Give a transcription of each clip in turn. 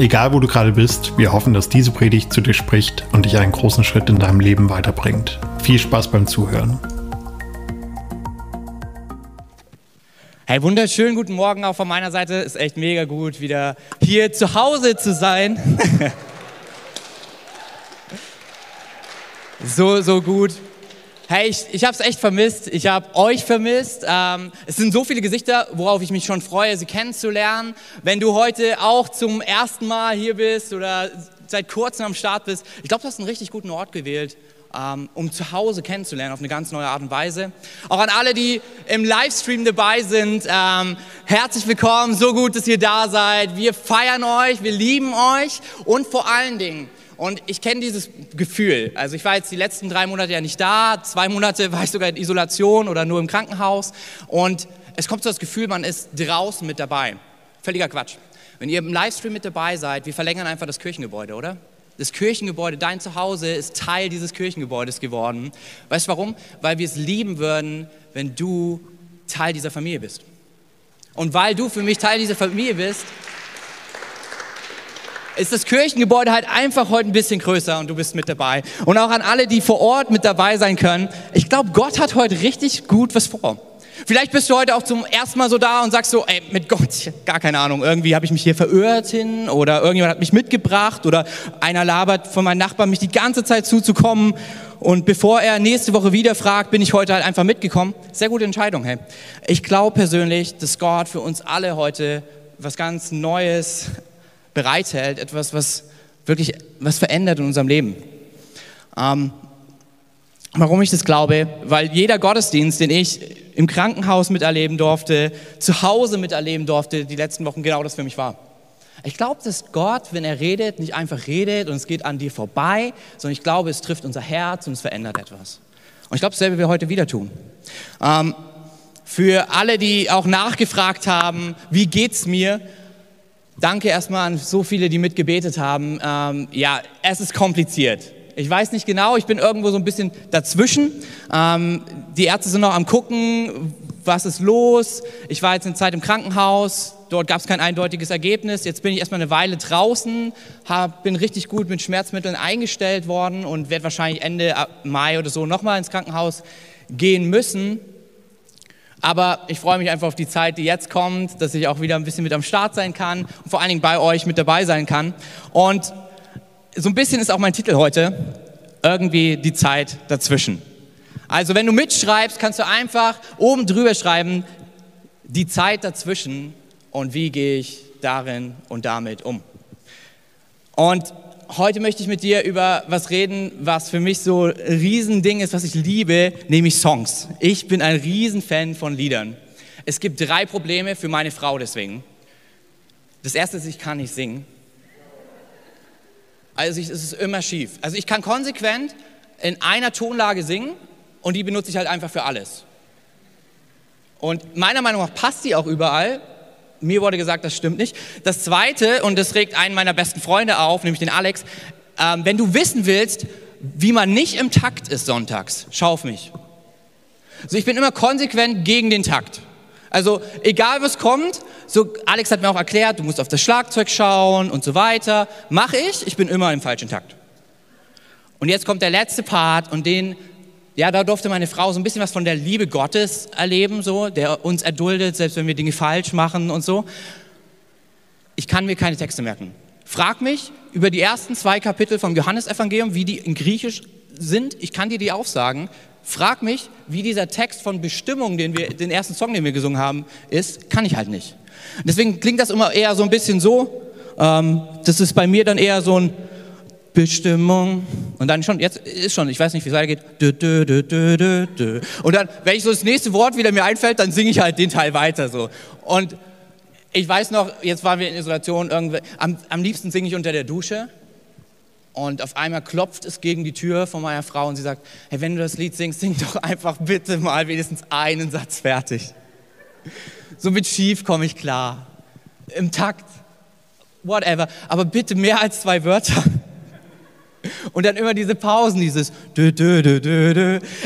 Egal wo du gerade bist, wir hoffen, dass diese Predigt zu dir spricht und dich einen großen Schritt in deinem Leben weiterbringt. Viel Spaß beim Zuhören. Hey, wunderschönen guten Morgen auch von meiner Seite. Ist echt mega gut, wieder hier zu Hause zu sein. so, so gut. Hey, ich, ich habe es echt vermisst. Ich habe euch vermisst. Ähm, es sind so viele Gesichter, worauf ich mich schon freue, sie kennenzulernen. Wenn du heute auch zum ersten Mal hier bist oder seit kurzem am Start bist, ich glaube, du hast einen richtig guten Ort gewählt, ähm, um zu Hause kennenzulernen auf eine ganz neue Art und Weise. Auch an alle, die im Livestream dabei sind, ähm, herzlich willkommen. So gut, dass ihr da seid. Wir feiern euch, wir lieben euch und vor allen Dingen und ich kenne dieses Gefühl. Also ich war jetzt die letzten drei Monate ja nicht da, zwei Monate war ich sogar in Isolation oder nur im Krankenhaus. Und es kommt so das Gefühl, man ist draußen mit dabei. Völliger Quatsch. Wenn ihr im Livestream mit dabei seid, wir verlängern einfach das Kirchengebäude, oder? Das Kirchengebäude, dein Zuhause ist Teil dieses Kirchengebäudes geworden. Weißt du warum? Weil wir es lieben würden, wenn du Teil dieser Familie bist. Und weil du für mich Teil dieser Familie bist, ist das Kirchengebäude halt einfach heute ein bisschen größer und du bist mit dabei. Und auch an alle, die vor Ort mit dabei sein können. Ich glaube, Gott hat heute richtig gut was vor. Vielleicht bist du heute auch zum ersten Mal so da und sagst so, ey, mit Gott, gar keine Ahnung, irgendwie habe ich mich hier verirrt hin oder irgendjemand hat mich mitgebracht oder einer labert von meinem Nachbarn, mich die ganze Zeit zuzukommen und bevor er nächste Woche wieder fragt, bin ich heute halt einfach mitgekommen. Sehr gute Entscheidung, hey. Ich glaube persönlich, dass Gott für uns alle heute was ganz Neues bereithält, etwas, was wirklich was verändert in unserem Leben. Ähm, warum ich das glaube? Weil jeder Gottesdienst, den ich im Krankenhaus miterleben durfte, zu Hause miterleben durfte, die letzten Wochen genau das für mich war. Ich glaube, dass Gott, wenn er redet, nicht einfach redet und es geht an dir vorbei, sondern ich glaube, es trifft unser Herz und es verändert etwas. Und ich glaube, dasselbe wir heute wieder tun. Ähm, für alle, die auch nachgefragt haben, wie geht's mir, Danke erstmal an so viele, die mitgebetet haben. Ähm, ja, es ist kompliziert. Ich weiß nicht genau, ich bin irgendwo so ein bisschen dazwischen. Ähm, die Ärzte sind noch am gucken, was ist los. Ich war jetzt eine Zeit im Krankenhaus, dort gab es kein eindeutiges Ergebnis. Jetzt bin ich erstmal eine Weile draußen, hab, bin richtig gut mit Schmerzmitteln eingestellt worden und werde wahrscheinlich Ende Mai oder so nochmal ins Krankenhaus gehen müssen. Aber ich freue mich einfach auf die Zeit, die jetzt kommt, dass ich auch wieder ein bisschen mit am Start sein kann und vor allen Dingen bei euch mit dabei sein kann. Und so ein bisschen ist auch mein Titel heute, irgendwie die Zeit dazwischen. Also wenn du mitschreibst, kannst du einfach oben drüber schreiben, die Zeit dazwischen und wie gehe ich darin und damit um. Und heute möchte ich mit dir über was reden, was für mich so ein Riesending ist, was ich liebe, nämlich Songs. Ich bin ein Riesenfan von Liedern. Es gibt drei Probleme für meine Frau deswegen. Das erste ist, ich kann nicht singen. Also es ist immer schief. Also ich kann konsequent in einer Tonlage singen und die benutze ich halt einfach für alles. Und meiner Meinung nach passt die auch überall, mir wurde gesagt, das stimmt nicht. Das Zweite, und das regt einen meiner besten Freunde auf, nämlich den Alex, ähm, wenn du wissen willst, wie man nicht im Takt ist sonntags, schau auf mich. Also ich bin immer konsequent gegen den Takt. Also egal was kommt, so Alex hat mir auch erklärt, du musst auf das Schlagzeug schauen und so weiter. Mache ich, ich bin immer im falschen Takt. Und jetzt kommt der letzte Part und den ja, da durfte meine Frau so ein bisschen was von der Liebe Gottes erleben, so, der uns erduldet, selbst wenn wir Dinge falsch machen und so. Ich kann mir keine Texte merken. Frag mich über die ersten zwei Kapitel vom Johannesevangelium, wie die in Griechisch sind. Ich kann dir die aufsagen. Frag mich, wie dieser Text von Bestimmung, den wir, den ersten Song, den wir gesungen haben, ist. Kann ich halt nicht. Deswegen klingt das immer eher so ein bisschen so. Ähm, das ist bei mir dann eher so ein Bestimmung. Und dann schon, jetzt ist schon, ich weiß nicht, wie es weitergeht. Und dann, wenn ich so das nächste Wort wieder mir einfällt, dann singe ich halt den Teil weiter so. Und ich weiß noch, jetzt waren wir in Isolation, irgendwie, am, am liebsten singe ich unter der Dusche. Und auf einmal klopft es gegen die Tür von meiner Frau und sie sagt, hey, wenn du das Lied singst, sing doch einfach bitte mal wenigstens einen Satz fertig. So mit schief komme ich klar. Im Takt. Whatever. Aber bitte mehr als zwei Wörter. Und dann immer diese Pausen, dieses.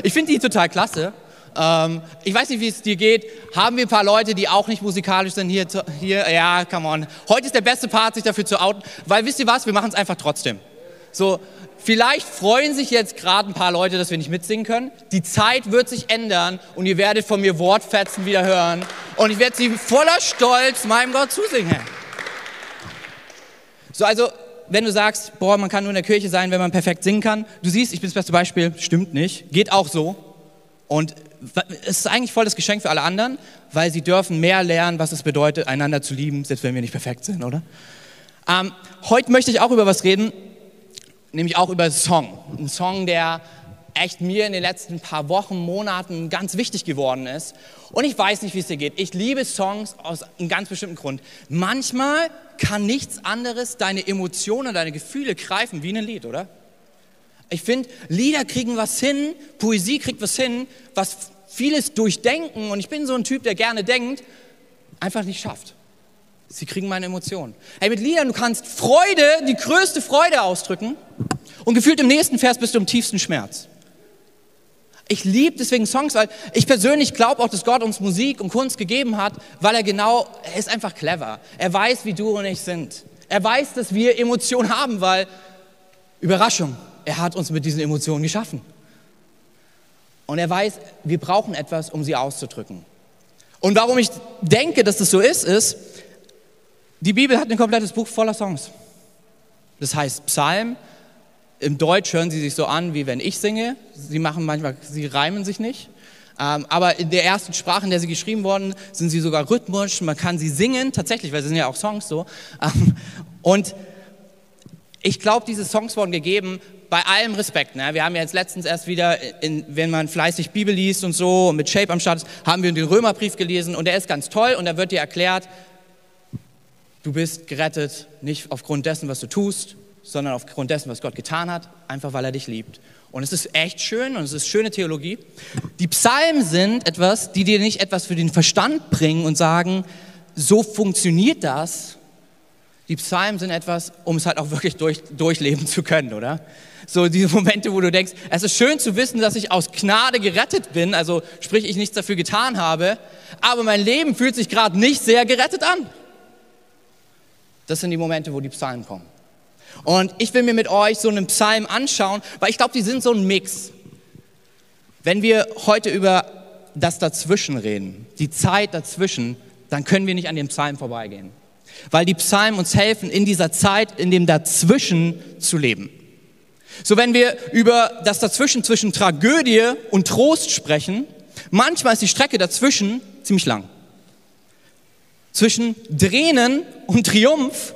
Ich finde die total klasse. Ähm, ich weiß nicht, wie es dir geht. Haben wir ein paar Leute, die auch nicht musikalisch sind hier? hier ja, come on. Heute ist der beste Part, sich dafür zu outen, weil wisst ihr was? Wir machen es einfach trotzdem. So, vielleicht freuen sich jetzt gerade ein paar Leute, dass wir nicht mitsingen können. Die Zeit wird sich ändern und ihr werdet von mir Wortfetzen wieder hören. Und ich werde sie voller Stolz meinem Gott zusingen. So, also wenn du sagst, boah, man kann nur in der Kirche sein, wenn man perfekt singen kann. Du siehst, ich bin das beste Beispiel, stimmt nicht, geht auch so. Und es ist eigentlich voll das Geschenk für alle anderen, weil sie dürfen mehr lernen, was es bedeutet, einander zu lieben, selbst wenn wir nicht perfekt sind, oder? Ähm, heute möchte ich auch über was reden, nämlich auch über Song. Ein Song, der echt mir in den letzten paar Wochen, Monaten ganz wichtig geworden ist. Und ich weiß nicht, wie es dir geht. Ich liebe Songs aus einem ganz bestimmten Grund. Manchmal kann nichts anderes deine Emotionen, deine Gefühle greifen wie ein Lied, oder? Ich finde, Lieder kriegen was hin, Poesie kriegt was hin, was vieles durchdenken, und ich bin so ein Typ, der gerne denkt, einfach nicht schafft. Sie kriegen meine Emotionen. Hey, mit Liedern, du kannst Freude, die größte Freude ausdrücken, und gefühlt im nächsten Vers bist du im tiefsten Schmerz. Ich liebe deswegen Songs, weil ich persönlich glaube auch, dass Gott uns Musik und Kunst gegeben hat, weil er genau, er ist einfach clever. Er weiß, wie du und ich sind. Er weiß, dass wir Emotionen haben, weil, Überraschung, er hat uns mit diesen Emotionen geschaffen. Und er weiß, wir brauchen etwas, um sie auszudrücken. Und warum ich denke, dass das so ist, ist, die Bibel hat ein komplettes Buch voller Songs. Das heißt Psalm, im Deutsch hören sie sich so an, wie wenn ich singe. Sie machen manchmal, sie reimen sich nicht. Ähm, aber in der ersten Sprache, in der sie geschrieben wurden, sind sie sogar rhythmisch. Man kann sie singen, tatsächlich, weil sie sind ja auch Songs so. Ähm, und ich glaube, diese Songs wurden gegeben bei allem Respekt. Ne? Wir haben ja jetzt letztens erst wieder, in, wenn man fleißig Bibel liest und so und mit Shape am Start haben wir den Römerbrief gelesen und der ist ganz toll und da wird dir erklärt, du bist gerettet nicht aufgrund dessen, was du tust, sondern aufgrund dessen, was Gott getan hat, einfach weil er dich liebt. Und es ist echt schön und es ist schöne Theologie. Die Psalmen sind etwas, die dir nicht etwas für den Verstand bringen und sagen, so funktioniert das. Die Psalmen sind etwas, um es halt auch wirklich durch, durchleben zu können, oder? So diese Momente, wo du denkst, es ist schön zu wissen, dass ich aus Gnade gerettet bin, also sprich, ich nichts dafür getan habe, aber mein Leben fühlt sich gerade nicht sehr gerettet an. Das sind die Momente, wo die Psalmen kommen. Und ich will mir mit euch so einen Psalm anschauen, weil ich glaube, die sind so ein Mix. Wenn wir heute über das Dazwischen reden, die Zeit dazwischen, dann können wir nicht an dem Psalm vorbeigehen. Weil die Psalmen uns helfen, in dieser Zeit, in dem Dazwischen zu leben. So, wenn wir über das Dazwischen zwischen Tragödie und Trost sprechen, manchmal ist die Strecke dazwischen ziemlich lang. Zwischen Tränen und Triumph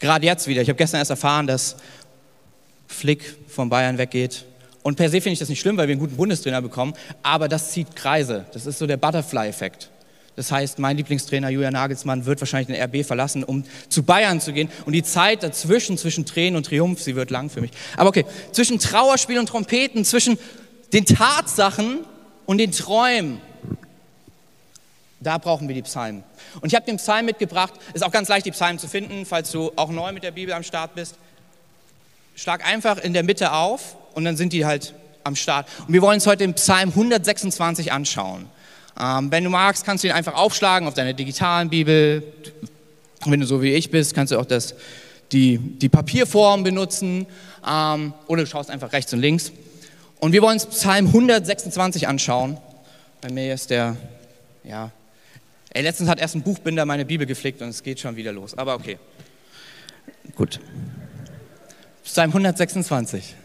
Gerade jetzt wieder. Ich habe gestern erst erfahren, dass Flick von Bayern weggeht. Und per se finde ich das nicht schlimm, weil wir einen guten Bundestrainer bekommen, aber das zieht Kreise. Das ist so der Butterfly-Effekt. Das heißt, mein Lieblingstrainer Julian Nagelsmann wird wahrscheinlich den RB verlassen, um zu Bayern zu gehen. Und die Zeit dazwischen, zwischen Tränen und Triumph, sie wird lang für mich. Aber okay, zwischen Trauerspiel und Trompeten, zwischen den Tatsachen und den Träumen, da brauchen wir die Psalmen. Und ich habe den Psalm mitgebracht. Ist auch ganz leicht, die Psalmen zu finden, falls du auch neu mit der Bibel am Start bist. Schlag einfach in der Mitte auf und dann sind die halt am Start. Und wir wollen uns heute den Psalm 126 anschauen. Ähm, wenn du magst, kannst du ihn einfach aufschlagen auf deiner digitalen Bibel. Wenn du so wie ich bist, kannst du auch das, die, die Papierform benutzen ähm, oder du schaust einfach rechts und links. Und wir wollen uns Psalm 126 anschauen. Bei mir ist der ja, Ey, letztens hat erst ein Buchbinder meine Bibel geflickt und es geht schon wieder los. Aber okay. Gut. Psalm 126.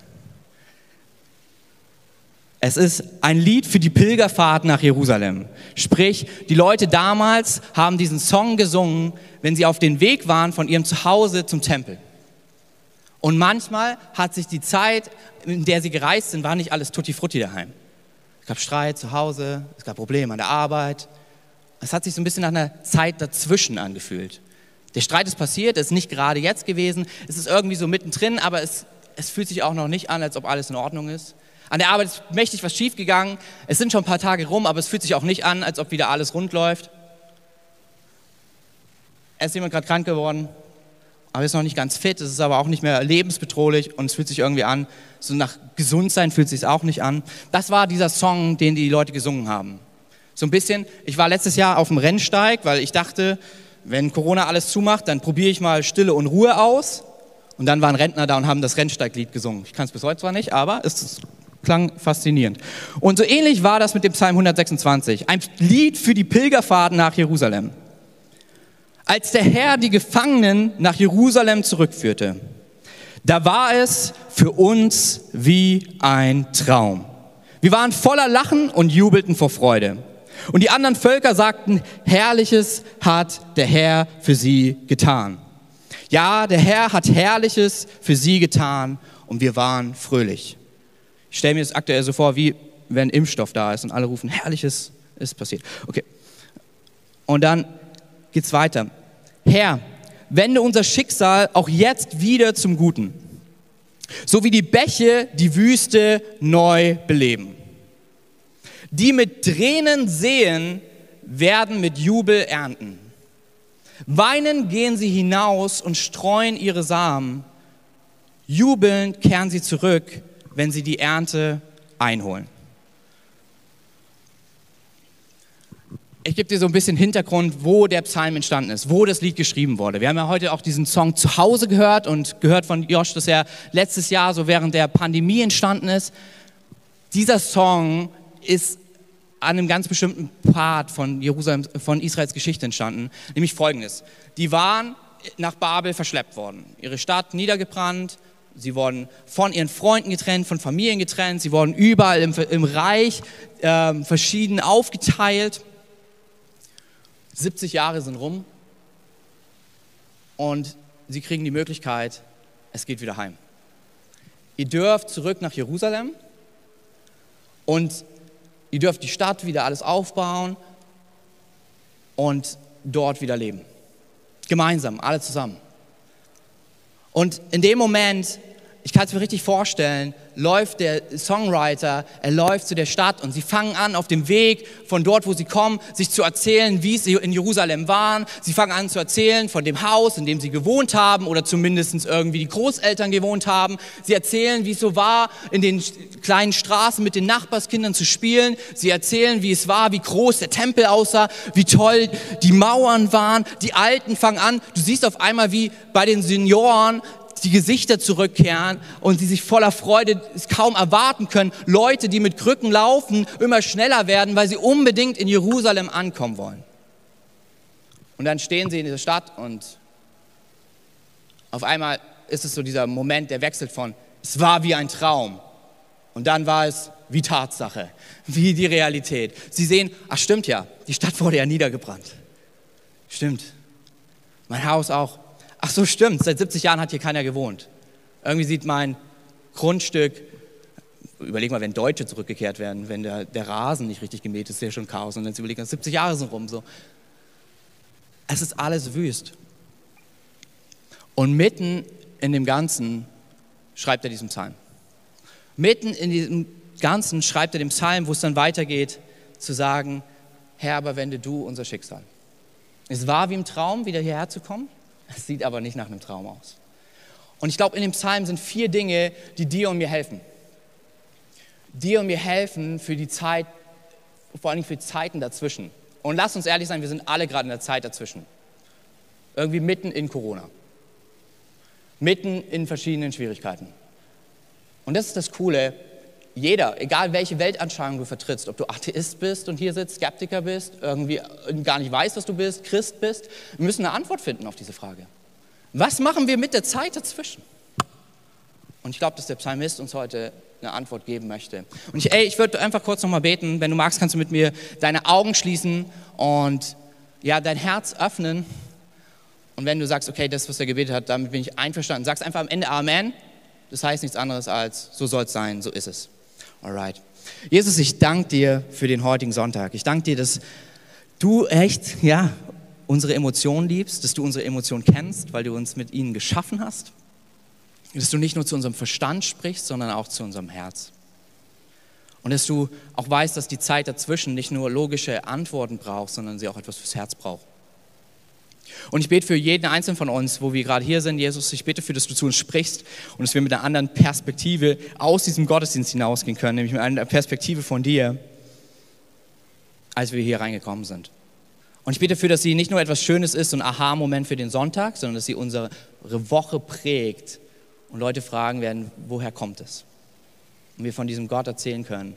Es ist ein Lied für die Pilgerfahrt nach Jerusalem. Sprich, die Leute damals haben diesen Song gesungen, wenn sie auf den Weg waren von ihrem Zuhause zum Tempel. Und manchmal hat sich die Zeit, in der sie gereist sind, war nicht alles tutti frutti daheim. Es gab Streit zu Hause, es gab Probleme an der Arbeit, es hat sich so ein bisschen nach einer Zeit dazwischen angefühlt. Der Streit ist passiert, ist nicht gerade jetzt gewesen, es ist irgendwie so mittendrin, aber es, es fühlt sich auch noch nicht an, als ob alles in Ordnung ist. An der Arbeit ist mächtig was schiefgegangen, es sind schon ein paar Tage rum, aber es fühlt sich auch nicht an, als ob wieder alles rund läuft. Es ist jemand gerade krank geworden, aber ist noch nicht ganz fit, es ist aber auch nicht mehr lebensbedrohlich und es fühlt sich irgendwie an, so nach Gesundsein fühlt es sich auch nicht an. Das war dieser Song, den die Leute gesungen haben. So ein bisschen, ich war letztes Jahr auf dem Rennsteig, weil ich dachte, wenn Corona alles zumacht, dann probiere ich mal Stille und Ruhe aus. Und dann waren Rentner da und haben das Rennsteiglied gesungen. Ich kann es bis heute zwar nicht, aber es klang faszinierend. Und so ähnlich war das mit dem Psalm 126, ein Lied für die Pilgerfahrt nach Jerusalem. Als der Herr die Gefangenen nach Jerusalem zurückführte, da war es für uns wie ein Traum. Wir waren voller Lachen und jubelten vor Freude. Und die anderen Völker sagten, Herrliches hat der Herr für sie getan. Ja, der Herr hat Herrliches für sie getan und wir waren fröhlich. Ich stelle mir das aktuell so vor, wie wenn Impfstoff da ist und alle rufen, Herrliches ist passiert. Okay. Und dann geht's weiter. Herr, wende unser Schicksal auch jetzt wieder zum Guten, so wie die Bäche die Wüste neu beleben. Die mit Tränen sehen, werden mit Jubel ernten. Weinen gehen sie hinaus und streuen ihre Samen. Jubelnd kehren sie zurück, wenn sie die Ernte einholen. Ich gebe dir so ein bisschen Hintergrund, wo der Psalm entstanden ist, wo das Lied geschrieben wurde. Wir haben ja heute auch diesen Song zu Hause gehört und gehört von Josh, dass er letztes Jahr so während der Pandemie entstanden ist. Dieser Song ist an einem ganz bestimmten Part von Jerusalem, von Israels Geschichte entstanden, nämlich folgendes. Die waren nach Babel verschleppt worden, ihre Stadt niedergebrannt, sie wurden von ihren Freunden getrennt, von Familien getrennt, sie wurden überall im, im Reich äh, verschieden aufgeteilt. 70 Jahre sind rum und sie kriegen die Möglichkeit, es geht wieder heim. Ihr dürft zurück nach Jerusalem und Ihr dürft die Stadt wieder alles aufbauen und dort wieder leben. Gemeinsam, alle zusammen. Und in dem Moment, ich kann es mir richtig vorstellen, läuft der Songwriter, er läuft zu der Stadt und sie fangen an, auf dem Weg von dort, wo sie kommen, sich zu erzählen, wie es in Jerusalem waren. Sie fangen an zu erzählen von dem Haus, in dem sie gewohnt haben oder zumindest irgendwie die Großeltern gewohnt haben. Sie erzählen, wie es so war, in den kleinen Straßen mit den Nachbarskindern zu spielen. Sie erzählen, wie es war, wie groß der Tempel aussah, wie toll die Mauern waren. Die Alten fangen an, du siehst auf einmal, wie bei den Senioren die Gesichter zurückkehren und sie sich voller Freude kaum erwarten können. Leute, die mit Krücken laufen, immer schneller werden, weil sie unbedingt in Jerusalem ankommen wollen. Und dann stehen sie in dieser Stadt und auf einmal ist es so dieser Moment, der wechselt von, es war wie ein Traum und dann war es wie Tatsache, wie die Realität. Sie sehen, ach stimmt ja, die Stadt wurde ja niedergebrannt. Stimmt. Mein Haus auch. Ach so, stimmt, seit 70 Jahren hat hier keiner gewohnt. Irgendwie sieht mein Grundstück, überleg mal, wenn Deutsche zurückgekehrt werden, wenn der, der Rasen nicht richtig gemäht ist, ist ja schon Chaos. Und dann überlegen, 70 Jahre sind rum. So. Es ist alles wüst. Und mitten in dem Ganzen schreibt er diesen Psalm. Mitten in diesem Ganzen schreibt er den Psalm, wo es dann weitergeht, zu sagen, Herr, aber wende du unser Schicksal. Es war wie im Traum, wieder hierher zu kommen. Es sieht aber nicht nach einem Traum aus. Und ich glaube, in dem Psalm sind vier Dinge, die dir und mir helfen. Dir und mir helfen für die Zeit, vor allem für Zeiten dazwischen. Und lass uns ehrlich sein, wir sind alle gerade in der Zeit dazwischen. Irgendwie mitten in Corona. Mitten in verschiedenen Schwierigkeiten. Und das ist das Coole. Jeder, egal welche Weltanschauung du vertrittst, ob du Atheist bist und hier sitzt, Skeptiker bist, irgendwie gar nicht weißt, was du bist, Christ bist, wir müssen eine Antwort finden auf diese Frage. Was machen wir mit der Zeit dazwischen? Und ich glaube, dass der Psalmist uns heute eine Antwort geben möchte. Und ich, ey, ich würde einfach kurz nochmal beten. Wenn du magst, kannst du mit mir deine Augen schließen und ja, dein Herz öffnen. Und wenn du sagst, okay, das, was er gebetet hat, damit bin ich einverstanden, sagst einfach am Ende Amen. Das heißt nichts anderes als, so soll es sein, so ist es. Alright. Jesus, ich danke dir für den heutigen Sonntag. Ich danke dir, dass du echt, ja, unsere Emotionen liebst, dass du unsere Emotionen kennst, weil du uns mit ihnen geschaffen hast. Dass du nicht nur zu unserem Verstand sprichst, sondern auch zu unserem Herz. Und dass du auch weißt, dass die Zeit dazwischen nicht nur logische Antworten braucht, sondern sie auch etwas fürs Herz braucht. Und ich bete für jeden Einzelnen von uns, wo wir gerade hier sind, Jesus, ich bete dafür, dass du zu uns sprichst und dass wir mit einer anderen Perspektive aus diesem Gottesdienst hinausgehen können, nämlich mit einer Perspektive von dir, als wir hier reingekommen sind. Und ich bete dafür, dass sie nicht nur etwas Schönes ist, so ein Aha-Moment für den Sonntag, sondern dass sie unsere Woche prägt und Leute fragen werden, woher kommt es? Und wir von diesem Gott erzählen können,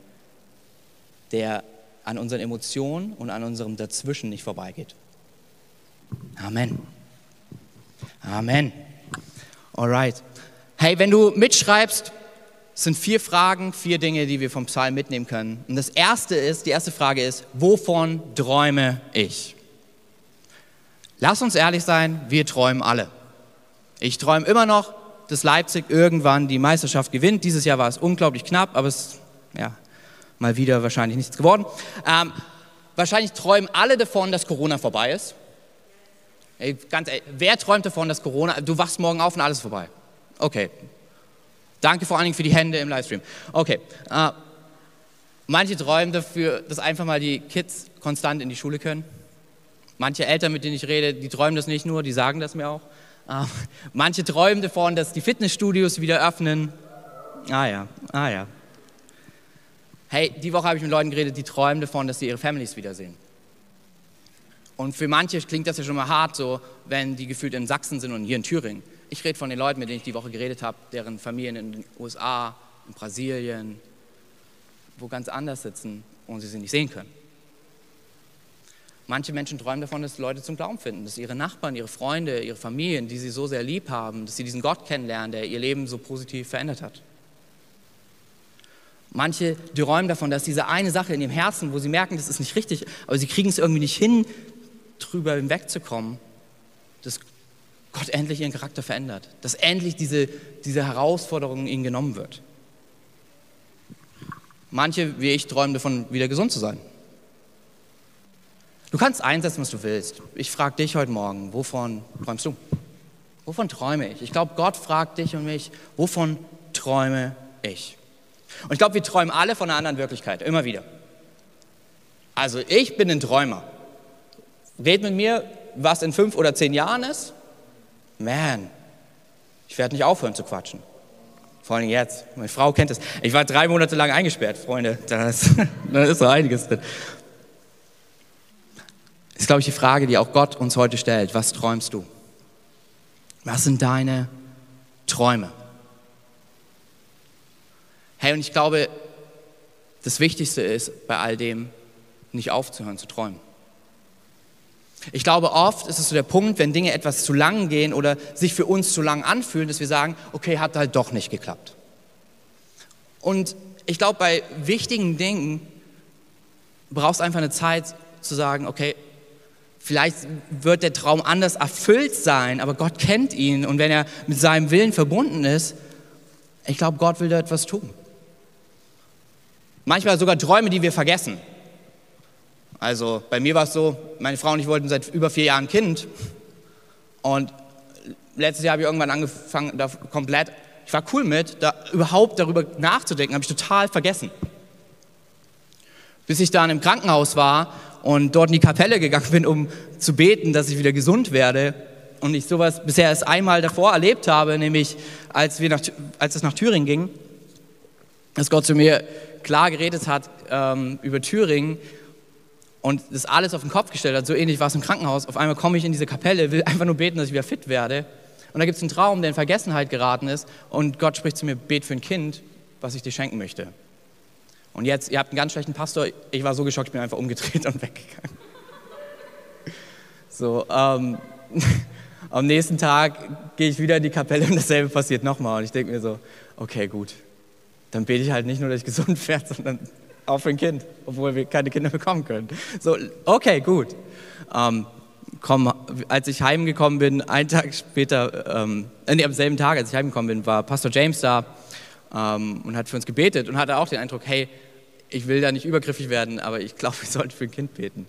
der an unseren Emotionen und an unserem Dazwischen nicht vorbeigeht. Amen. Amen. Alright. Hey, wenn du mitschreibst, sind vier Fragen, vier Dinge, die wir vom Psalm mitnehmen können. Und das erste ist, die erste Frage ist, wovon träume ich? Lass uns ehrlich sein, wir träumen alle. Ich träume immer noch, dass Leipzig irgendwann die Meisterschaft gewinnt. Dieses Jahr war es unglaublich knapp, aber es ist ja, mal wieder wahrscheinlich nichts geworden. Ähm, wahrscheinlich träumen alle davon, dass Corona vorbei ist. Ey, ganz ehrlich, wer träumt davon, dass Corona, du wachst morgen auf und alles vorbei? Okay. Danke vor allen Dingen für die Hände im Livestream. Okay. Äh, manche träumen dafür, dass einfach mal die Kids konstant in die Schule können. Manche Eltern, mit denen ich rede, die träumen das nicht nur, die sagen das mir auch. Äh, manche träumen davon, dass die Fitnessstudios wieder öffnen. Ah ja, ah ja. Hey, die Woche habe ich mit Leuten geredet, die träumen davon, dass sie ihre Families wiedersehen. Und für manche klingt das ja schon mal hart, so wenn die gefühlt in Sachsen sind und hier in Thüringen. Ich rede von den Leuten, mit denen ich die Woche geredet habe, deren Familien in den USA, in Brasilien, wo ganz anders sitzen und sie sie nicht sehen können. Manche Menschen träumen davon, dass Leute zum Glauben finden, dass ihre Nachbarn, ihre Freunde, ihre Familien, die sie so sehr lieb haben, dass sie diesen Gott kennenlernen, der ihr Leben so positiv verändert hat. Manche träumen davon, dass diese eine Sache in ihrem Herzen, wo sie merken, das ist nicht richtig, aber sie kriegen es irgendwie nicht hin, drüber hinwegzukommen, dass Gott endlich ihren Charakter verändert, dass endlich diese, diese Herausforderung ihnen genommen wird. Manche, wie ich, träumen davon, wieder gesund zu sein. Du kannst einsetzen, was du willst. Ich frage dich heute Morgen, wovon träumst du? Wovon träume ich? Ich glaube, Gott fragt dich und mich, wovon träume ich? Und ich glaube, wir träumen alle von einer anderen Wirklichkeit, immer wieder. Also ich bin ein Träumer. Red mit mir, was in fünf oder zehn Jahren ist. Man, ich werde nicht aufhören zu quatschen. Vor allem jetzt. Meine Frau kennt es. Ich war drei Monate lang eingesperrt, Freunde. Da ist, ist so einiges drin. Das ist, glaube ich, die Frage, die auch Gott uns heute stellt. Was träumst du? Was sind deine Träume? Hey, und ich glaube, das Wichtigste ist bei all dem, nicht aufzuhören zu träumen. Ich glaube, oft ist es so der Punkt, wenn Dinge etwas zu lang gehen oder sich für uns zu lang anfühlen, dass wir sagen, okay, hat halt doch nicht geklappt. Und ich glaube, bei wichtigen Dingen brauchst du einfach eine Zeit zu sagen, okay, vielleicht wird der Traum anders erfüllt sein, aber Gott kennt ihn und wenn er mit seinem Willen verbunden ist, ich glaube, Gott will da etwas tun. Manchmal sogar Träume, die wir vergessen. Also bei mir war es so, meine Frau und ich wollten seit über vier Jahren ein Kind. Und letztes Jahr habe ich irgendwann angefangen, da komplett, ich war cool mit, da überhaupt darüber nachzudenken, habe ich total vergessen. Bis ich dann im Krankenhaus war und dort in die Kapelle gegangen bin, um zu beten, dass ich wieder gesund werde. Und ich sowas bisher erst einmal davor erlebt habe, nämlich als, wir nach, als es nach Thüringen ging, dass Gott zu mir klar geredet hat ähm, über Thüringen und das alles auf den Kopf gestellt hat. So ähnlich war es im Krankenhaus. Auf einmal komme ich in diese Kapelle, will einfach nur beten, dass ich wieder fit werde. Und da gibt es einen Traum, der in Vergessenheit geraten ist. Und Gott spricht zu mir, bet für ein Kind, was ich dir schenken möchte. Und jetzt, ihr habt einen ganz schlechten Pastor. Ich war so geschockt, ich bin einfach umgedreht und weggegangen. So, ähm, am nächsten Tag gehe ich wieder in die Kapelle und dasselbe passiert nochmal. Und ich denke mir so, okay, gut. Dann bete ich halt nicht nur, dass ich gesund werde, sondern auch für ein Kind, obwohl wir keine Kinder bekommen können. So, okay, gut. Ähm, komm, als ich heimgekommen bin, einen Tag später, ähm, nee, am selben Tag, als ich heimgekommen bin, war Pastor James da ähm, und hat für uns gebetet und hatte auch den Eindruck, hey, ich will da nicht übergriffig werden, aber ich glaube, wir sollten für ein Kind beten.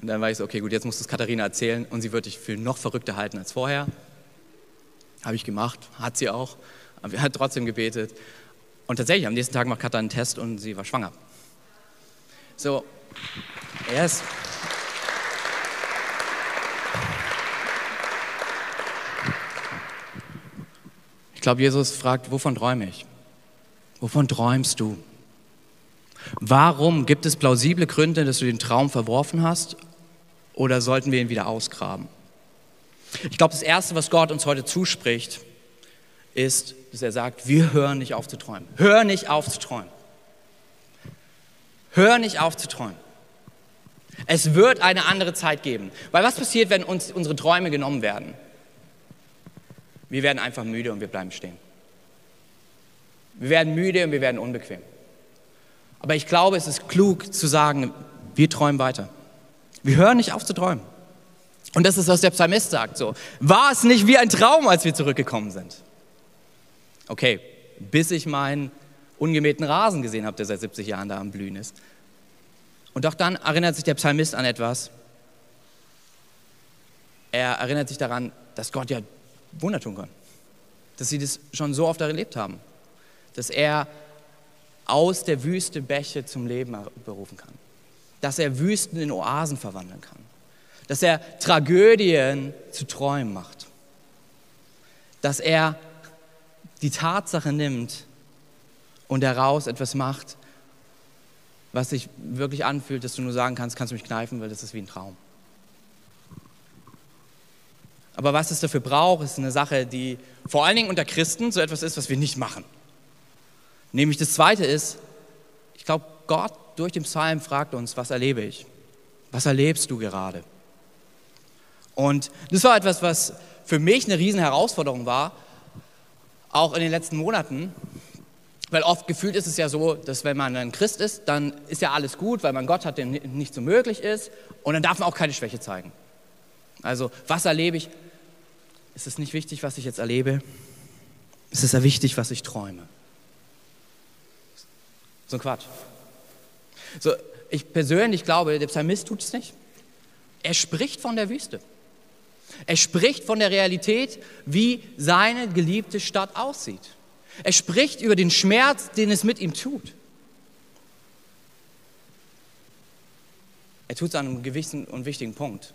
Und dann war ich so, okay, gut, jetzt musst du es Katharina erzählen und sie wird dich für noch verrückter halten als vorher. Habe ich gemacht, hat sie auch. Aber wir hat trotzdem gebetet. Und tatsächlich, am nächsten Tag macht Katha einen Test und sie war schwanger. So, yes. Ich glaube, Jesus fragt, wovon träume ich? Wovon träumst du? Warum gibt es plausible Gründe, dass du den Traum verworfen hast? Oder sollten wir ihn wieder ausgraben? Ich glaube, das Erste, was Gott uns heute zuspricht, ist, dass er sagt, wir hören nicht auf zu träumen. Hör nicht auf zu träumen. Hör nicht auf zu träumen. Es wird eine andere Zeit geben. Weil was passiert, wenn uns unsere Träume genommen werden? Wir werden einfach müde und wir bleiben stehen. Wir werden müde und wir werden unbequem. Aber ich glaube, es ist klug zu sagen, wir träumen weiter. Wir hören nicht auf zu träumen. Und das ist, was der Psalmist sagt. So, war es nicht wie ein Traum, als wir zurückgekommen sind? Okay, bis ich meinen ungemähten Rasen gesehen habe, der seit 70 Jahren da am Blühen ist. Und doch dann erinnert sich der Psalmist an etwas. Er erinnert sich daran, dass Gott ja Wunder tun kann. Dass sie das schon so oft erlebt haben. Dass er aus der Wüste Bäche zum Leben berufen kann. Dass er Wüsten in Oasen verwandeln kann. Dass er Tragödien zu Träumen macht. Dass er die Tatsache nimmt und daraus etwas macht, was sich wirklich anfühlt, dass du nur sagen kannst, kannst du mich kneifen, weil das ist wie ein Traum. Aber was es dafür braucht, ist eine Sache, die vor allen Dingen unter Christen so etwas ist, was wir nicht machen. Nämlich das Zweite ist, ich glaube, Gott durch den Psalm fragt uns, was erlebe ich? Was erlebst du gerade? Und das war etwas, was für mich eine riesen Herausforderung war, auch in den letzten Monaten, weil oft gefühlt ist es ja so, dass wenn man ein Christ ist, dann ist ja alles gut, weil man Gott hat, dem nicht so möglich ist und dann darf man auch keine Schwäche zeigen. Also was erlebe ich? Ist es nicht wichtig, was ich jetzt erlebe? Ist es ja wichtig, was ich träume? So ein Quatsch. So, ich persönlich glaube, der Psalmist tut es nicht. Er spricht von der Wüste. Er spricht von der Realität, wie seine geliebte Stadt aussieht. Er spricht über den Schmerz, den es mit ihm tut. Er tut es an einem gewissen und wichtigen Punkt.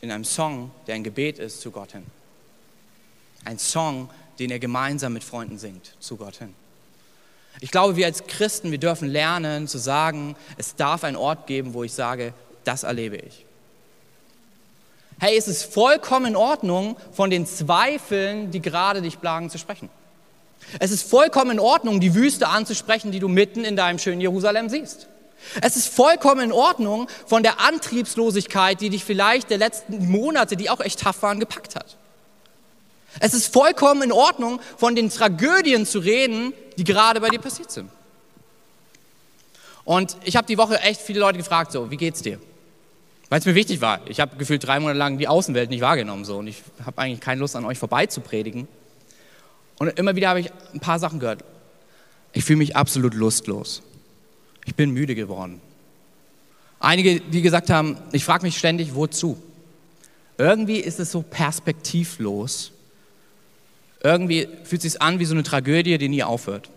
In einem Song, der ein Gebet ist zu Gott hin. Ein Song, den er gemeinsam mit Freunden singt, zu Gott hin. Ich glaube, wir als Christen, wir dürfen lernen zu sagen, es darf einen Ort geben, wo ich sage, das erlebe ich. Hey, es ist vollkommen in Ordnung, von den Zweifeln, die gerade dich plagen, zu sprechen. Es ist vollkommen in Ordnung, die Wüste anzusprechen, die du mitten in deinem schönen Jerusalem siehst. Es ist vollkommen in Ordnung, von der Antriebslosigkeit, die dich vielleicht der letzten Monate, die auch echt tough waren, gepackt hat. Es ist vollkommen in Ordnung, von den Tragödien zu reden, die gerade bei dir passiert sind. Und ich habe die Woche echt viele Leute gefragt, so, wie geht's dir? weil es mir wichtig war. Ich habe gefühlt drei Monate lang die Außenwelt nicht wahrgenommen so, und ich habe eigentlich keine Lust an euch vorbei zu predigen. Und immer wieder habe ich ein paar Sachen gehört. Ich fühle mich absolut lustlos. Ich bin müde geworden. Einige, die gesagt haben, ich frage mich ständig, wozu? Irgendwie ist es so perspektivlos. Irgendwie fühlt es sich an wie so eine Tragödie, die nie aufhört.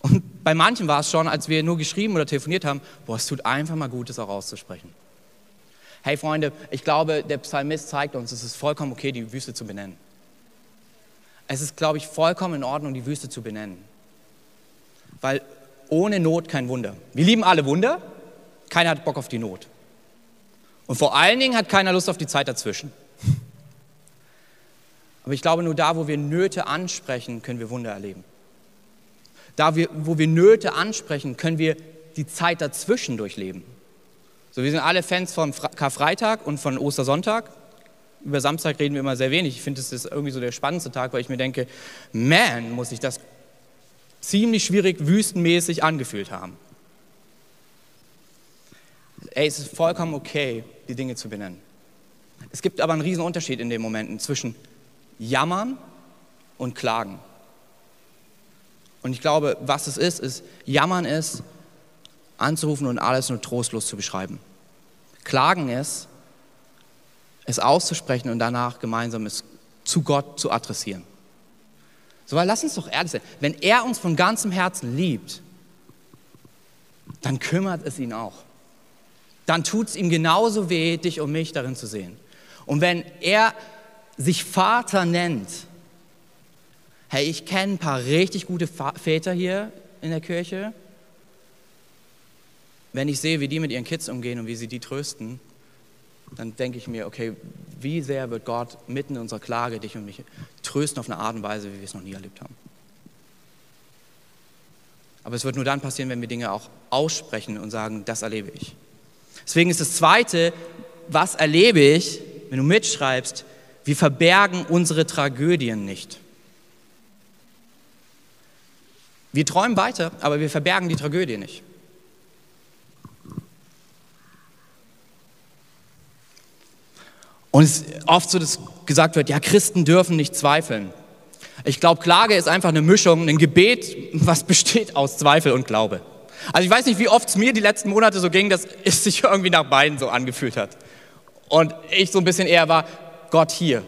Und bei manchen war es schon, als wir nur geschrieben oder telefoniert haben, boah, es tut einfach mal gut, das auch auszusprechen. Hey Freunde, ich glaube, der Psalmist zeigt uns, es ist vollkommen okay, die Wüste zu benennen. Es ist, glaube ich, vollkommen in Ordnung, die Wüste zu benennen. Weil ohne Not kein Wunder. Wir lieben alle Wunder, keiner hat Bock auf die Not. Und vor allen Dingen hat keiner Lust auf die Zeit dazwischen. Aber ich glaube, nur da, wo wir Nöte ansprechen, können wir Wunder erleben. Da, wo wir Nöte ansprechen, können wir die Zeit dazwischen durchleben. So, wir sind alle Fans von Karfreitag und von Ostersonntag. Über Samstag reden wir immer sehr wenig. Ich finde, das ist irgendwie so der spannendste Tag, weil ich mir denke, man, muss ich das ziemlich schwierig, wüstenmäßig angefühlt haben. Ey, es ist vollkommen okay, die Dinge zu benennen. Es gibt aber einen riesen Unterschied in den Momenten zwischen Jammern und Klagen. Und ich glaube, was es ist, ist, jammern ist, anzurufen und alles nur trostlos zu beschreiben. Klagen ist, es auszusprechen und danach gemeinsam es zu Gott zu adressieren. So, weil lass uns doch ehrlich sein, wenn er uns von ganzem Herzen liebt, dann kümmert es ihn auch. Dann tut es ihm genauso weh, dich und mich darin zu sehen. Und wenn er sich Vater nennt, hey, ich kenne ein paar richtig gute Väter hier in der Kirche, wenn ich sehe, wie die mit ihren Kids umgehen und wie sie die trösten, dann denke ich mir, okay, wie sehr wird Gott mitten in unserer Klage dich und mich trösten auf eine Art und Weise, wie wir es noch nie erlebt haben. Aber es wird nur dann passieren, wenn wir Dinge auch aussprechen und sagen, das erlebe ich. Deswegen ist das Zweite, was erlebe ich, wenn du mitschreibst, wir verbergen unsere Tragödien nicht. Wir träumen weiter, aber wir verbergen die Tragödie nicht. Und es ist oft so, dass gesagt wird, ja, Christen dürfen nicht zweifeln. Ich glaube, Klage ist einfach eine Mischung, ein Gebet, was besteht aus Zweifel und Glaube. Also ich weiß nicht, wie oft es mir die letzten Monate so ging, dass es sich irgendwie nach beiden so angefühlt hat. Und ich so ein bisschen eher war, Gott hier.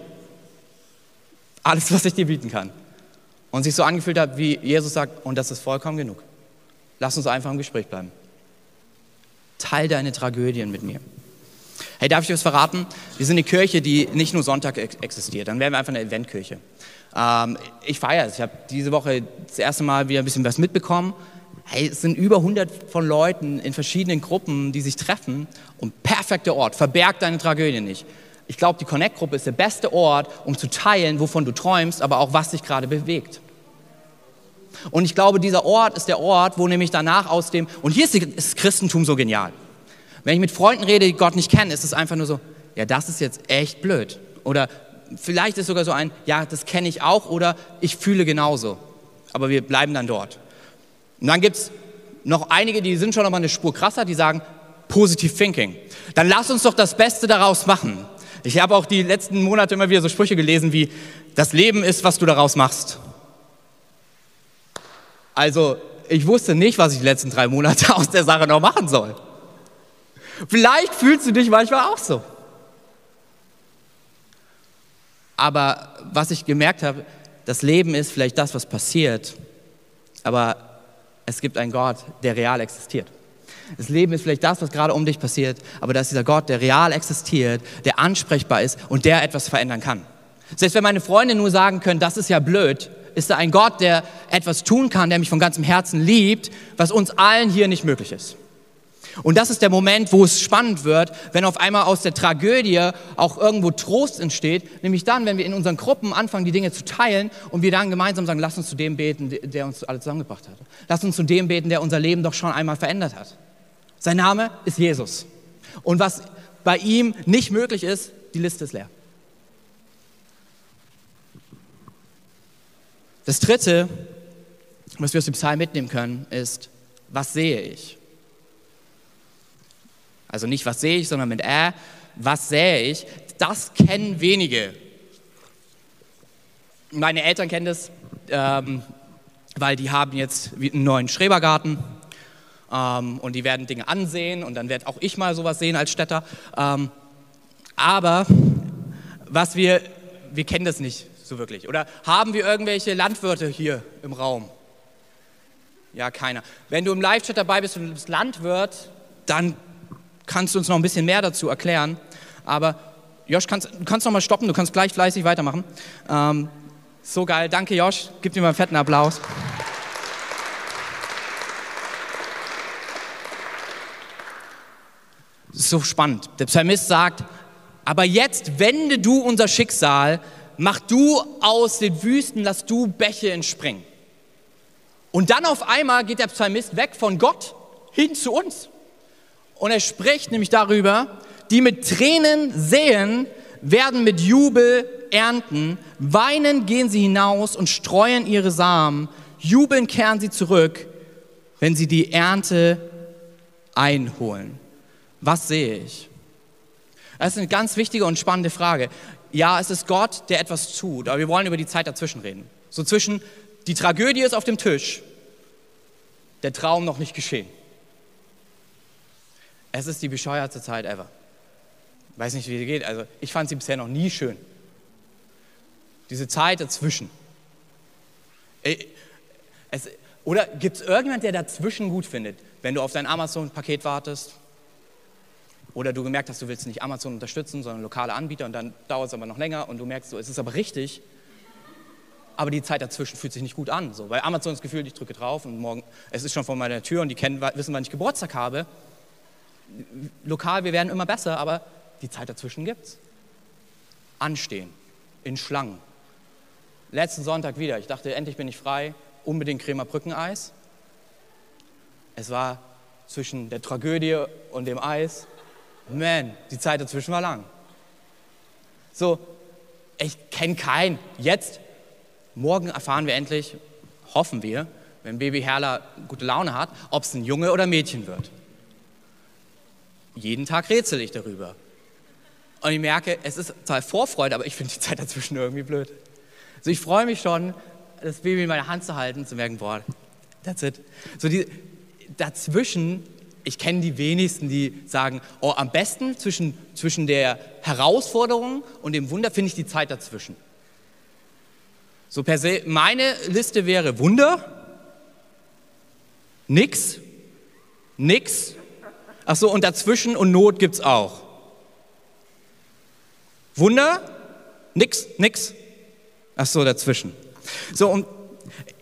Alles, was ich dir bieten kann. Und sich so angefühlt hat, wie Jesus sagt, und das ist vollkommen genug. Lass uns einfach im Gespräch bleiben. Teil deine Tragödien mit mir. Hey, darf ich was verraten? Wir sind eine Kirche, die nicht nur Sonntag existiert. Dann wären wir einfach eine Eventkirche. Ähm, ich feiere es. Ich habe diese Woche das erste Mal wieder ein bisschen was mitbekommen. Hey, es sind über 100 von Leuten in verschiedenen Gruppen, die sich treffen. Und perfekter Ort. Verberg deine Tragödie nicht. Ich glaube, die Connect-Gruppe ist der beste Ort, um zu teilen, wovon du träumst, aber auch was dich gerade bewegt. Und ich glaube, dieser Ort ist der Ort, wo nämlich danach aus dem, und hier ist das Christentum so genial. Wenn ich mit Freunden rede, die Gott nicht kennen, ist es einfach nur so, ja, das ist jetzt echt blöd. Oder vielleicht ist sogar so ein, ja, das kenne ich auch oder ich fühle genauso. Aber wir bleiben dann dort. Und dann gibt es noch einige, die sind schon noch mal eine Spur krasser, die sagen, Positive Thinking. Dann lass uns doch das Beste daraus machen. Ich habe auch die letzten Monate immer wieder so Sprüche gelesen wie, das Leben ist, was du daraus machst. Also, ich wusste nicht, was ich die letzten drei Monate aus der Sache noch machen soll. Vielleicht fühlst du dich manchmal auch so. Aber was ich gemerkt habe, das Leben ist vielleicht das, was passiert, aber es gibt einen Gott, der real existiert. Das Leben ist vielleicht das, was gerade um dich passiert, aber da ist dieser Gott, der real existiert, der ansprechbar ist und der etwas verändern kann. Selbst wenn meine Freunde nur sagen können, das ist ja blöd, ist da ein Gott, der etwas tun kann, der mich von ganzem Herzen liebt, was uns allen hier nicht möglich ist. Und das ist der Moment, wo es spannend wird, wenn auf einmal aus der Tragödie auch irgendwo Trost entsteht, nämlich dann, wenn wir in unseren Gruppen anfangen, die Dinge zu teilen und wir dann gemeinsam sagen, lass uns zu dem beten, der uns alle zusammengebracht hat. Lass uns zu dem beten, der unser Leben doch schon einmal verändert hat. Sein Name ist Jesus. Und was bei ihm nicht möglich ist, die Liste ist leer. Das Dritte, was wir aus dem Psalm mitnehmen können, ist, was sehe ich? Also nicht, was sehe ich, sondern mit äh, was sähe ich? Das kennen wenige. Meine Eltern kennen das, ähm, weil die haben jetzt einen neuen Schrebergarten ähm, und die werden Dinge ansehen und dann werde auch ich mal sowas sehen als Städter. Ähm, aber was wir, wir kennen das nicht so wirklich. Oder haben wir irgendwelche Landwirte hier im Raum? Ja, keiner. Wenn du im Live-Chat dabei bist und du bist Landwirt, dann kannst du uns noch ein bisschen mehr dazu erklären. Aber Josh, kannst, du kannst noch mal stoppen, du kannst gleich fleißig weitermachen. Ähm, so geil, danke Josh, gib dir mal einen fetten Applaus. So spannend. Der Psalmist sagt, aber jetzt wende du unser Schicksal, mach du aus den Wüsten, lass du Bäche entspringen. Und dann auf einmal geht der Psalmist weg von Gott hin zu uns. Und er spricht nämlich darüber, die mit Tränen sehen, werden mit Jubel ernten, weinen gehen sie hinaus und streuen ihre Samen, jubeln kehren sie zurück, wenn sie die Ernte einholen. Was sehe ich? Das ist eine ganz wichtige und spannende Frage. Ja, es ist Gott, der etwas tut, aber wir wollen über die Zeit dazwischen reden. So zwischen, die Tragödie ist auf dem Tisch, der Traum noch nicht geschehen. Es ist die bescheuertste Zeit ever. Weiß nicht, wie die geht. Also ich fand sie bisher noch nie schön. Diese Zeit dazwischen. Es, oder gibt es irgendjemand, der dazwischen gut findet, wenn du auf dein Amazon-Paket wartest? Oder du gemerkt hast, du willst nicht Amazon unterstützen, sondern lokale Anbieter und dann dauert es aber noch länger und du merkst, so, es ist aber richtig, aber die Zeit dazwischen fühlt sich nicht gut an. So, weil Amazon das Gefühl, ich drücke drauf und morgen, es ist schon vor meiner Tür und die kennen, wissen, wann ich Geburtstag habe. Lokal, wir werden immer besser, aber die Zeit dazwischen gibt es. Anstehen, in Schlangen. Letzten Sonntag wieder, ich dachte, endlich bin ich frei, unbedingt Cremer Brückeneis. Es war zwischen der Tragödie und dem Eis. Man, die Zeit dazwischen war lang. So, ich kenne keinen. Jetzt, morgen erfahren wir endlich, hoffen wir, wenn Baby Herler gute Laune hat, ob es ein Junge oder Mädchen wird. Jeden Tag rätsel ich darüber. Und ich merke, es ist zwar Vorfreude, aber ich finde die Zeit dazwischen irgendwie blöd. Also ich freue mich schon, das Baby in meiner Hand zu halten, zu merken, boah, that's it. So die, dazwischen, ich kenne die wenigsten, die sagen, oh, am besten zwischen, zwischen der Herausforderung und dem Wunder finde ich die Zeit dazwischen. So per se, meine Liste wäre Wunder, nix, nix, ach so, und dazwischen und Not gibt es auch. Wunder, nix, nix, ach so, dazwischen. So, und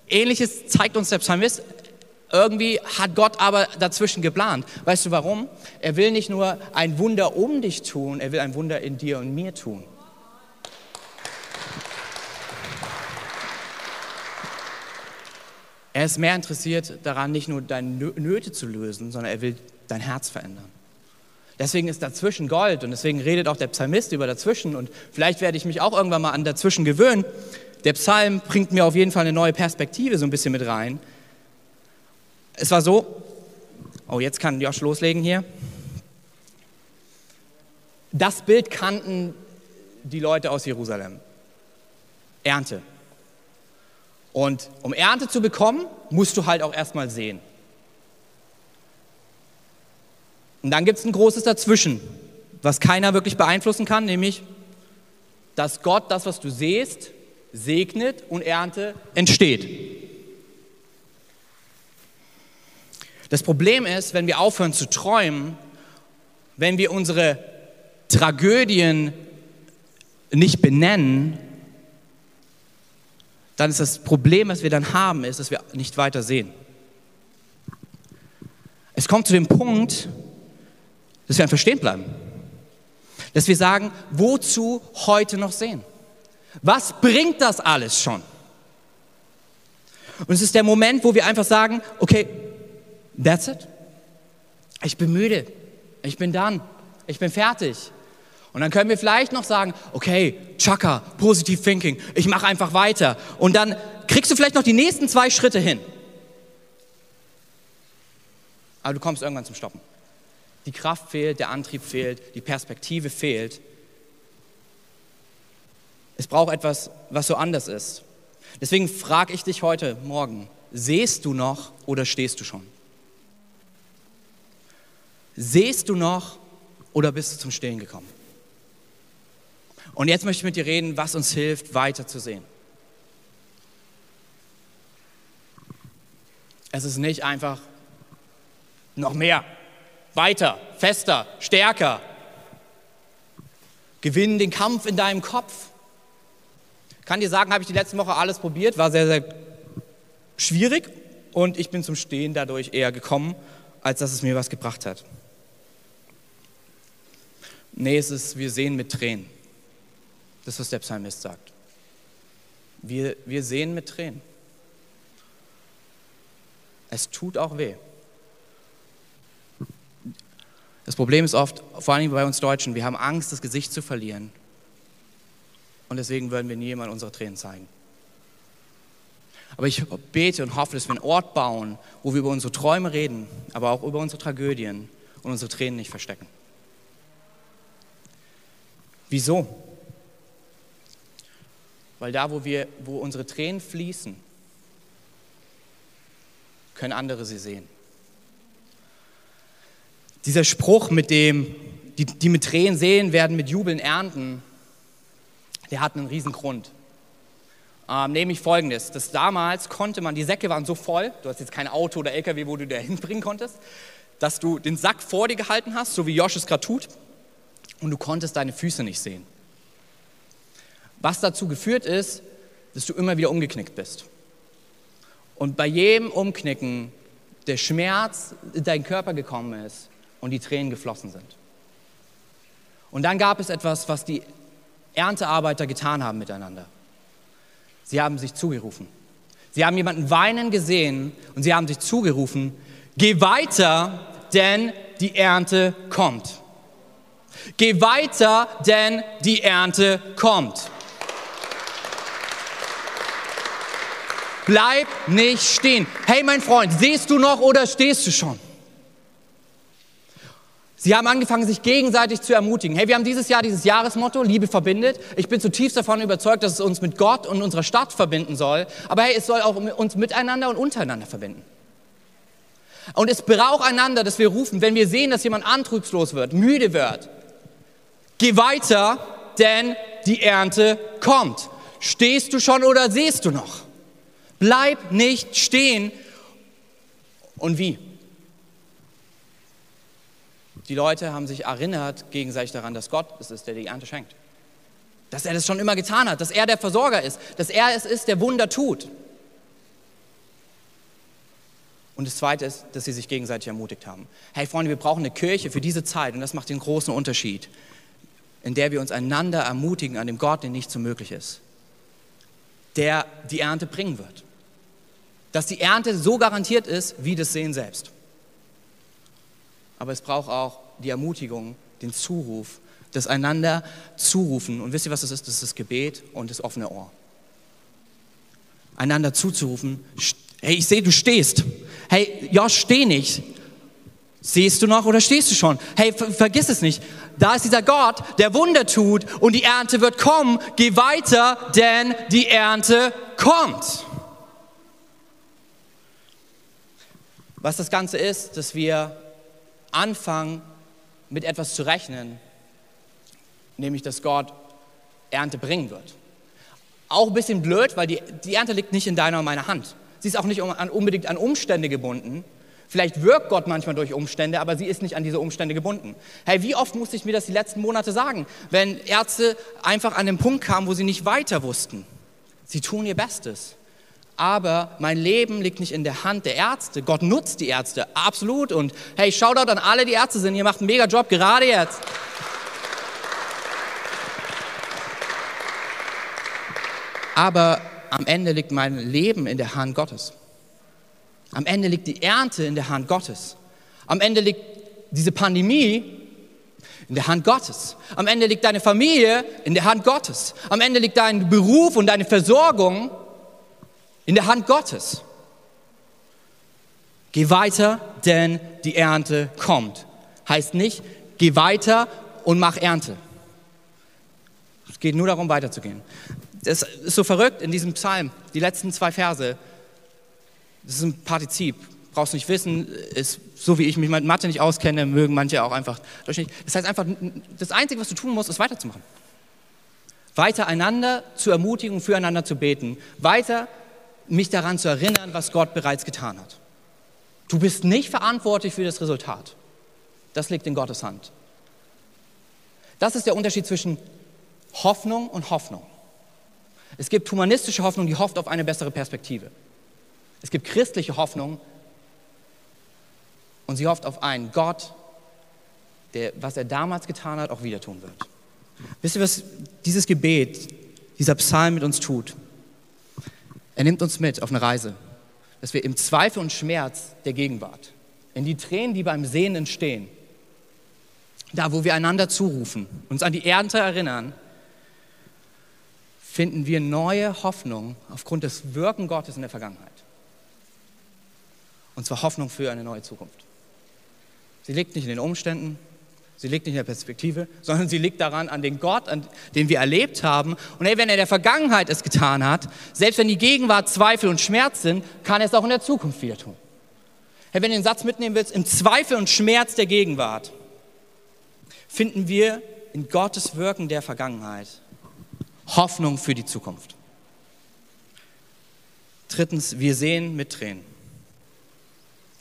ähnliches zeigt uns der Psalmist. Irgendwie hat Gott aber dazwischen geplant. Weißt du warum? Er will nicht nur ein Wunder um dich tun, er will ein Wunder in dir und mir tun. Er ist mehr interessiert daran, nicht nur deine Nöte zu lösen, sondern er will dein Herz verändern. Deswegen ist dazwischen Gold und deswegen redet auch der Psalmist über dazwischen und vielleicht werde ich mich auch irgendwann mal an dazwischen gewöhnen. Der Psalm bringt mir auf jeden Fall eine neue Perspektive so ein bisschen mit rein. Es war so, oh, jetzt kann Josh loslegen hier. Das Bild kannten die Leute aus Jerusalem. Ernte. Und um Ernte zu bekommen, musst du halt auch erstmal sehen. Und dann gibt es ein großes Dazwischen, was keiner wirklich beeinflussen kann, nämlich, dass Gott das, was du siehst, segnet und Ernte entsteht. Das Problem ist, wenn wir aufhören zu träumen, wenn wir unsere Tragödien nicht benennen, dann ist das Problem, was wir dann haben, ist, dass wir nicht weiter sehen. Es kommt zu dem Punkt, dass wir einfach stehen bleiben. Dass wir sagen, wozu heute noch sehen? Was bringt das alles schon? Und es ist der Moment, wo wir einfach sagen, okay, that's it. Ich bin müde. Ich bin dann. Ich bin fertig. Und dann können wir vielleicht noch sagen, okay, Chaka, Positive Thinking, ich mache einfach weiter. Und dann kriegst du vielleicht noch die nächsten zwei Schritte hin. Aber du kommst irgendwann zum Stoppen. Die Kraft fehlt, der Antrieb fehlt, die Perspektive fehlt. Es braucht etwas, was so anders ist. Deswegen frage ich dich heute Morgen, sehst du noch oder stehst du schon? Sehst du noch oder bist du zum Stehen gekommen? Und jetzt möchte ich mit dir reden, was uns hilft, weiter zu sehen. Es ist nicht einfach noch mehr, weiter, fester, stärker. Gewinn den Kampf in deinem Kopf. Kann dir sagen, habe ich die letzte Woche alles probiert, war sehr, sehr schwierig und ich bin zum Stehen dadurch eher gekommen, als dass es mir was gebracht hat. Nee, es ist, wir sehen mit Tränen. Das was der Psalmist sagt. Wir, wir sehen mit Tränen. Es tut auch weh. Das Problem ist oft, vor allem bei uns Deutschen, wir haben Angst, das Gesicht zu verlieren und deswegen würden wir nie jemand unsere Tränen zeigen. Aber ich bete und hoffe, dass wir einen Ort bauen, wo wir über unsere Träume reden, aber auch über unsere Tragödien und unsere Tränen nicht verstecken. Wieso? Weil da, wo, wir, wo unsere Tränen fließen, können andere sie sehen. Dieser Spruch mit dem, die, die mit Tränen sehen, werden mit Jubeln ernten, der hat einen riesen Grund. Ähm, nämlich folgendes, dass damals konnte man, die Säcke waren so voll, du hast jetzt kein Auto oder LKW, wo du da hinbringen konntest, dass du den Sack vor dir gehalten hast, so wie Josh es gerade tut, und du konntest deine Füße nicht sehen. Was dazu geführt ist, dass du immer wieder umgeknickt bist. Und bei jedem Umknicken der Schmerz in deinen Körper gekommen ist und die Tränen geflossen sind. Und dann gab es etwas, was die Erntearbeiter getan haben miteinander. Sie haben sich zugerufen. Sie haben jemanden weinen gesehen und sie haben sich zugerufen, geh weiter, denn die Ernte kommt. Geh weiter, denn die Ernte kommt. Bleib nicht stehen. Hey mein Freund, siehst du noch oder stehst du schon? Sie haben angefangen, sich gegenseitig zu ermutigen. Hey, wir haben dieses Jahr dieses Jahresmotto, Liebe verbindet. Ich bin zutiefst davon überzeugt, dass es uns mit Gott und unserer Stadt verbinden soll. Aber hey, es soll auch uns miteinander und untereinander verbinden. Und es braucht einander, dass wir rufen, wenn wir sehen, dass jemand antriebslos wird, müde wird. Geh weiter, denn die Ernte kommt. Stehst du schon oder siehst du noch? Bleib nicht stehen. Und wie? Die Leute haben sich erinnert gegenseitig daran, dass Gott es ist, der die Ernte schenkt. Dass er das schon immer getan hat, dass er der Versorger ist, dass er es ist, der Wunder tut. Und das Zweite ist, dass sie sich gegenseitig ermutigt haben. Hey Freunde, wir brauchen eine Kirche für diese Zeit und das macht den großen Unterschied, in der wir uns einander ermutigen an dem Gott, der nicht so möglich ist, der die Ernte bringen wird. Dass die Ernte so garantiert ist, wie das Sehen selbst aber es braucht auch die Ermutigung, den Zuruf, das einander zurufen. Und wisst ihr, was das ist? Das ist das Gebet und das offene Ohr. Einander zuzurufen. Hey, ich sehe, du stehst. Hey, ja, steh nicht. Siehst du noch oder stehst du schon? Hey, ver vergiss es nicht. Da ist dieser Gott, der Wunder tut und die Ernte wird kommen. Geh weiter, denn die Ernte kommt. Was das Ganze ist, dass wir anfangen, mit etwas zu rechnen, nämlich dass Gott Ernte bringen wird. Auch ein bisschen blöd, weil die, die Ernte liegt nicht in deiner und meiner Hand. Sie ist auch nicht unbedingt an Umstände gebunden. Vielleicht wirkt Gott manchmal durch Umstände, aber sie ist nicht an diese Umstände gebunden. Hey, wie oft musste ich mir das die letzten Monate sagen, wenn Ärzte einfach an den Punkt kamen, wo sie nicht weiter wussten? Sie tun ihr Bestes aber mein Leben liegt nicht in der Hand der Ärzte. Gott nutzt die Ärzte, absolut. Und hey, Shoutout an alle, die Ärzte sind. Ihr macht einen mega Job, gerade jetzt. Aber am Ende liegt mein Leben in der Hand Gottes. Am Ende liegt die Ernte in der Hand Gottes. Am Ende liegt diese Pandemie in der Hand Gottes. Am Ende liegt deine Familie in der Hand Gottes. Am Ende liegt dein Beruf und deine Versorgung in der Hand Gottes. Geh weiter, denn die Ernte kommt. Heißt nicht, geh weiter und mach Ernte. Es geht nur darum, weiterzugehen. Es ist so verrückt in diesem Psalm, die letzten zwei Verse. Das ist ein Partizip. Brauchst nicht wissen, ist so wie ich mich mit Mathe nicht auskenne, mögen manche auch einfach. Das heißt einfach, das Einzige, was du tun musst, ist weiterzumachen. Weiter einander zu ermutigen, füreinander zu beten. Weiter mich daran zu erinnern, was Gott bereits getan hat. Du bist nicht verantwortlich für das Resultat. Das liegt in Gottes Hand. Das ist der Unterschied zwischen Hoffnung und Hoffnung. Es gibt humanistische Hoffnung, die hofft auf eine bessere Perspektive. Es gibt christliche Hoffnung und sie hofft auf einen Gott, der, was er damals getan hat, auch wieder tun wird. Wisst ihr, was dieses Gebet, dieser Psalm mit uns tut? Er nimmt uns mit auf eine Reise, dass wir im Zweifel und Schmerz der Gegenwart, in die Tränen, die beim Sehen entstehen, da wo wir einander zurufen, uns an die Ernte erinnern, finden wir neue Hoffnung aufgrund des Wirken Gottes in der Vergangenheit. Und zwar Hoffnung für eine neue Zukunft. Sie liegt nicht in den Umständen, Sie liegt nicht in der Perspektive, sondern sie liegt daran, an den Gott, an den wir erlebt haben. Und hey, wenn er in der Vergangenheit es getan hat, selbst wenn die Gegenwart Zweifel und Schmerz sind, kann er es auch in der Zukunft wieder tun. Hey, wenn du den Satz mitnehmen willst, im Zweifel und Schmerz der Gegenwart finden wir in Gottes Wirken der Vergangenheit Hoffnung für die Zukunft. Drittens, wir sehen mit Tränen.